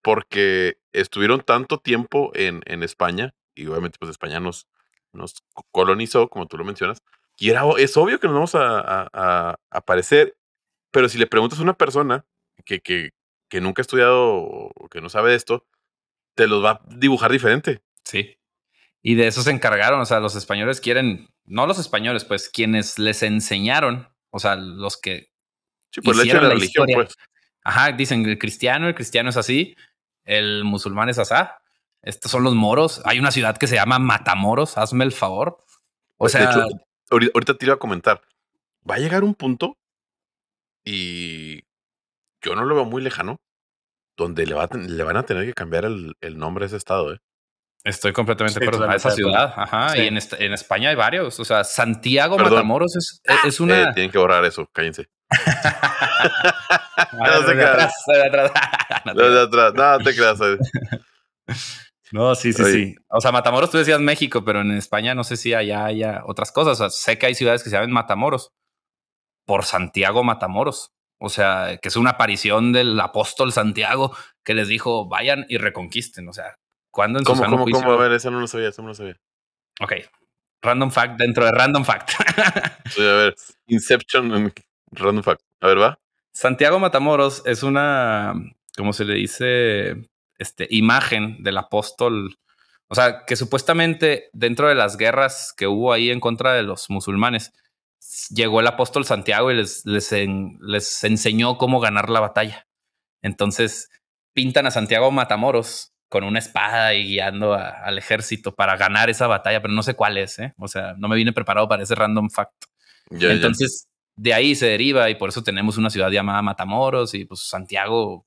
porque estuvieron tanto tiempo en, en España y obviamente pues España nos, nos colonizó, como tú lo mencionas, y era, es obvio que nos vamos a, a, aparecer, pero si le preguntas a una persona que, que, que nunca ha estudiado o que no sabe de esto, te los va a dibujar diferente. Sí. Y de eso se encargaron, o sea, los españoles quieren, no los españoles, pues quienes les enseñaron o sea, los que. Sí, pues la, religión, pues. Ajá, dicen el cristiano, el cristiano es así, el musulmán es asá. Estos son los moros. Hay una ciudad que se llama Matamoros, hazme el favor. O sea, de hecho, ahorita te iba a comentar. Va a llegar un punto y yo no lo veo muy lejano, donde le, le van a tener que cambiar el, el nombre a ese estado, ¿eh? Estoy completamente de acuerdo. A esa ciudad, ajá. Y en, en, España hay varios. O sea, Santiago Matamoros es, e, es una. Eh, tienen que borrar eso, cállense. no, te creas. No, te creas. No, te creas. No, sí, sí, Oye. sí. O sea, Matamoros tú decías México, pero en España no sé si allá haya otras cosas. O sea, sé que hay ciudades que se llaman Matamoros por Santiago Matamoros. O sea, que es una aparición del apóstol Santiago que les dijo vayan y reconquisten. O sea, cuando en su ¿Cómo, sano cómo, juicio- cómo? A ver, eso no lo sabía, eso no lo sabía. Ok. Random fact dentro de random fact. Sí, a ver, Inception en Random Fact. A ver, va. Santiago Matamoros es una, ¿cómo se le dice? Este, imagen del apóstol. O sea, que supuestamente dentro de las guerras que hubo ahí en contra de los musulmanes, llegó el apóstol Santiago y les, les, en- les enseñó cómo ganar la batalla. Entonces pintan a Santiago Matamoros con una espada y guiando a- al ejército para ganar esa batalla, pero no sé cuál es, ¿eh? O sea, no me vine preparado para ese random fact. Ya, ya. Entonces, de ahí se deriva y por eso tenemos una ciudad llamada Matamoros y pues Santiago,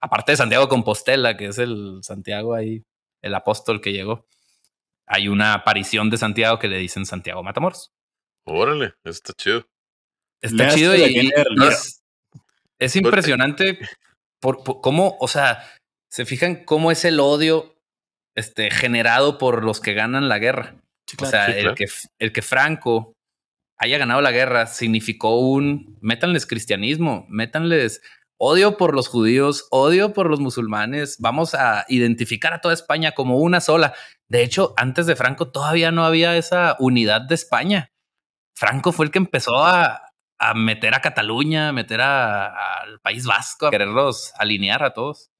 aparte de Santiago Compostela, que es el Santiago ahí, el apóstol que llegó, hay una aparición de Santiago que le dicen Santiago Matamoros. Órale, eso está chido. Está chido y, es, es impresionante por, por cómo, o sea, se fijan cómo es el odio este, generado por los que ganan la guerra. Sí, O sea, sí, el, que, el que Franco haya ganado la guerra significó un métanles cristianismo, métanles odio por los judíos, odio por los musulmanes. Vamos a identificar a toda España como una sola. De hecho, antes de Franco todavía no había esa unidad de España. Franco fue el que empezó a, a meter a Cataluña, a meter a- al País Vasco, a quererlos alinear a todos.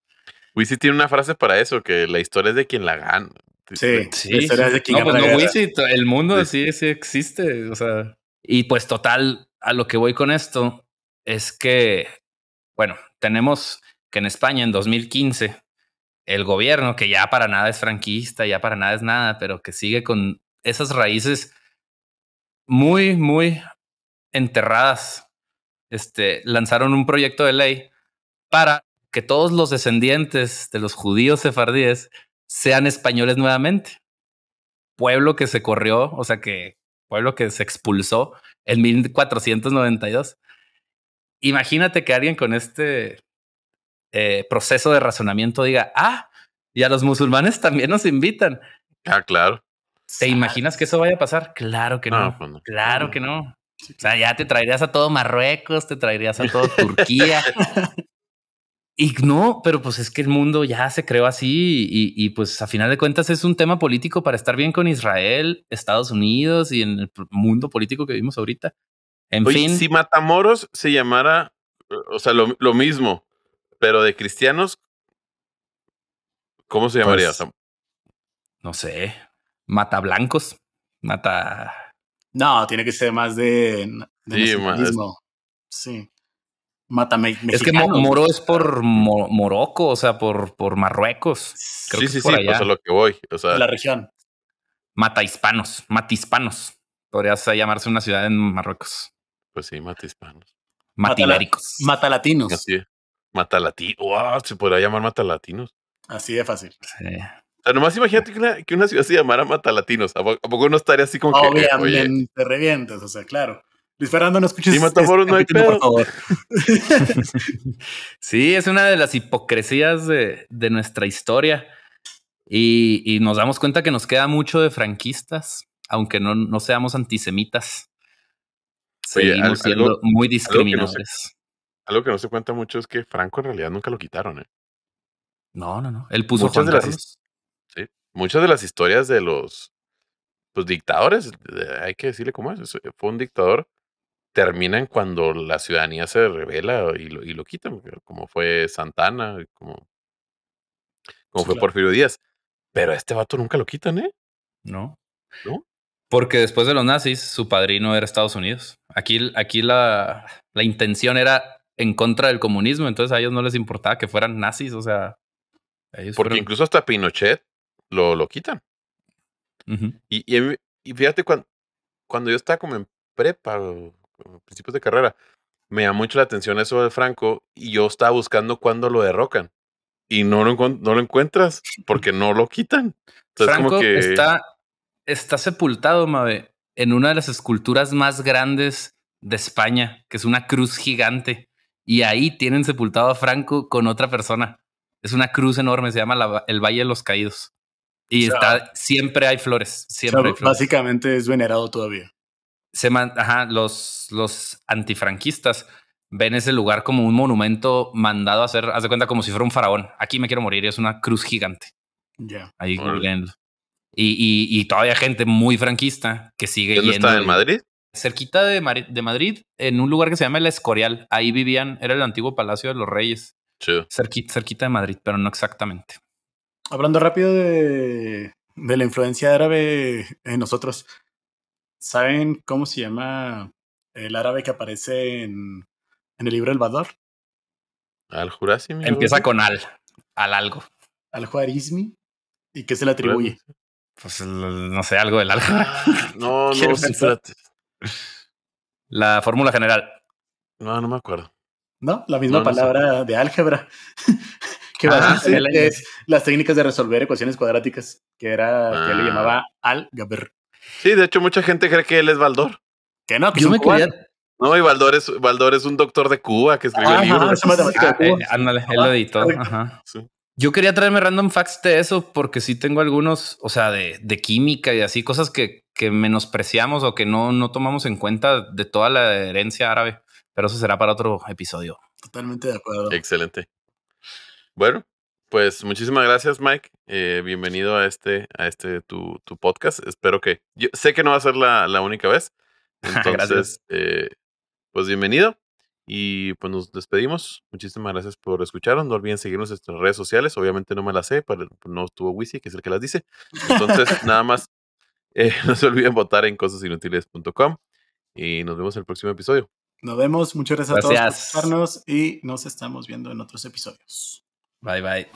Wisi tiene una frase para eso, que la historia es de quien la gana. Sí, Sí, la historia es de quien no, gana pues no. Wisi, to- el mundo Sí. sí, sí existe. O sea, y pues total, a lo que voy con esto es que, bueno, tenemos que en España en 2015, el gobierno, que ya para nada es franquista, ya para nada es nada, pero que sigue con esas raíces muy, muy enterradas, este, lanzaron un proyecto de ley para que todos los descendientes de los judíos sefardíes sean españoles nuevamente. Pueblo que se corrió, o sea que pueblo que se expulsó en 1492. Imagínate que alguien con este eh, proceso de razonamiento diga, ah, y a los musulmanes también nos invitan. Ah, claro. ¿Te imaginas que eso vaya a pasar? Claro que no. No, pues no. Claro que no. O sea, ya te traerías a todo Marruecos, te traerías a todo Turquía. Y no, pero pues es que el mundo ya se creó así y, y, pues a final de cuentas es un tema político para estar bien con Israel, Estados Unidos y en el mundo político que vivimos ahorita. En Oye, fin, si Matamoros se llamara, o sea, lo, lo mismo, pero de cristianos, ¿cómo se llamaría? Pues, no sé, mata blancos, mata... No, tiene que ser más de, de Sí, nacionalismo. Sí. Mátame. Es que Mo- Moro es por Mo- Morocco, o sea, por, por Marruecos. creo sí, que sí, es sí, por pues allá. a lo que voy. O sea, la región. Mata hispanos, mata hispanos. Podría llamarse una ciudad en Marruecos. pues sí, mata hispanos. Matiléricos. Mata latinos. Así es. Mata latinos. Wow, se podría llamar mata latinos. Así de fácil. Sí. O sea, nomás imagínate que una, que una ciudad se llamara Matalatinos. ¿A poco, a poco no estaría así como que, eh, oye, Obviamente, te revientas, o sea, claro. Luis Fernando, no escuches Sí, Matamoros, no hay capítulo, pedo. por favor. Sí, es una de las hipocresías de, de nuestra historia. Y, y nos damos cuenta que nos queda mucho de franquistas, aunque no, no seamos antisemitas. Oye, Seguimos al- siendo algo- muy que no sé- discriminadores. algo que no se cuenta mucho es que Franco en realidad nunca lo quitaron. ¿eh? No, no, no. Él puso Muchas Juan de las Carlos. Muchas de las historias de los pues, dictadores, hay que decirle cómo es, es- fue un dictador, terminan cuando la ciudadanía se revela y lo, y lo quitan, como fue Santana, como, como Sí, fue claro. Porfirio Díaz. Pero a este vato nunca lo quitan, ¿eh? No. ¿No? Porque después de los nazis, su padrino era Estados Unidos. Aquí, aquí la, la intención era en contra del comunismo, entonces a ellos no les importaba que fueran nazis, o sea, ellos Porque fueron- incluso hasta Pinochet lo, lo quitan. Y, y, mí- y fíjate, cuando, cuando yo estaba como en prepa, o o principios de carrera, me llamó mucho la atención eso de Franco y yo estaba buscando cuándo lo derrocan. Y no lo, no lo encuentras porque no lo quitan. Entonces, Franco como que. está, está sepultado, Mabe, en una de las esculturas más grandes de España, que es una cruz gigante. Y ahí tienen sepultado a Franco con otra persona. Es una cruz enorme, se llama el Valle de los Caídos. Y está, siempre hay flores, siempre Básicamente es venerado todavía. Se ajá, los, los antifranquistas ven ese lugar como un monumento mandado a hacer, haz de cuenta como si fuera un faraón. Aquí me quiero morir, es una cruz gigante. Ya. Ahí y, y, todavía gente muy franquista que sigue ¿Dónde está en Madrid? Cerquita de, de, Madrid, en un lugar que se llama El Escorial. Ahí vivían, era el antiguo Palacio de los Reyes. Cerquita, cerquita de Madrid, pero no exactamente. Hablando rápido de, de la influencia árabe en nosotros, ¿saben cómo se llama el árabe que aparece en, en el libro El Bador? Al Jurasimi. Empieza con al, al algo. Al Juarizmi. ¿Y qué se le atribuye? Pues no sé, algo del algo. Ah, no, no, espérate. La fórmula general. No, no me acuerdo. No, la misma palabra de álgebra. que ah, es las técnicas de resolver ecuaciones cuadráticas, que era que le ah. llamaba álgebra. Sí, de hecho, mucha gente cree que él es Baldor. Que no, que Yo me quería... No, y Baldor es, Baldor es un doctor de Cuba que escribió el libro. Eh, ándale, él lo editó. Ajá. Yo quería traerme random facts de eso porque sí tengo algunos, o sea, de, de química y así, cosas que, que menospreciamos o que no, no tomamos en cuenta de toda la herencia árabe. Pero eso será para otro episodio. Totalmente de acuerdo. Excelente. Bueno, pues muchísimas gracias, Mike. Eh, bienvenido a este, a este tu, tu, podcast. Espero que. Yo sé que no va a ser la, la única vez. Entonces, eh, pues bienvenido. Y pues nos despedimos. Muchísimas gracias por escucharnos. No olviden seguirnos en nuestras redes sociales. Obviamente no me las sé, pero no estuvo Wisi, que es el que las dice. Entonces, nada más, eh, no se olviden votar en cosasinutiles.com y nos vemos en el próximo episodio. Nos vemos. Muchas gracias, a todos por escucharnos y nos estamos viendo en otros episodios. Bye bye.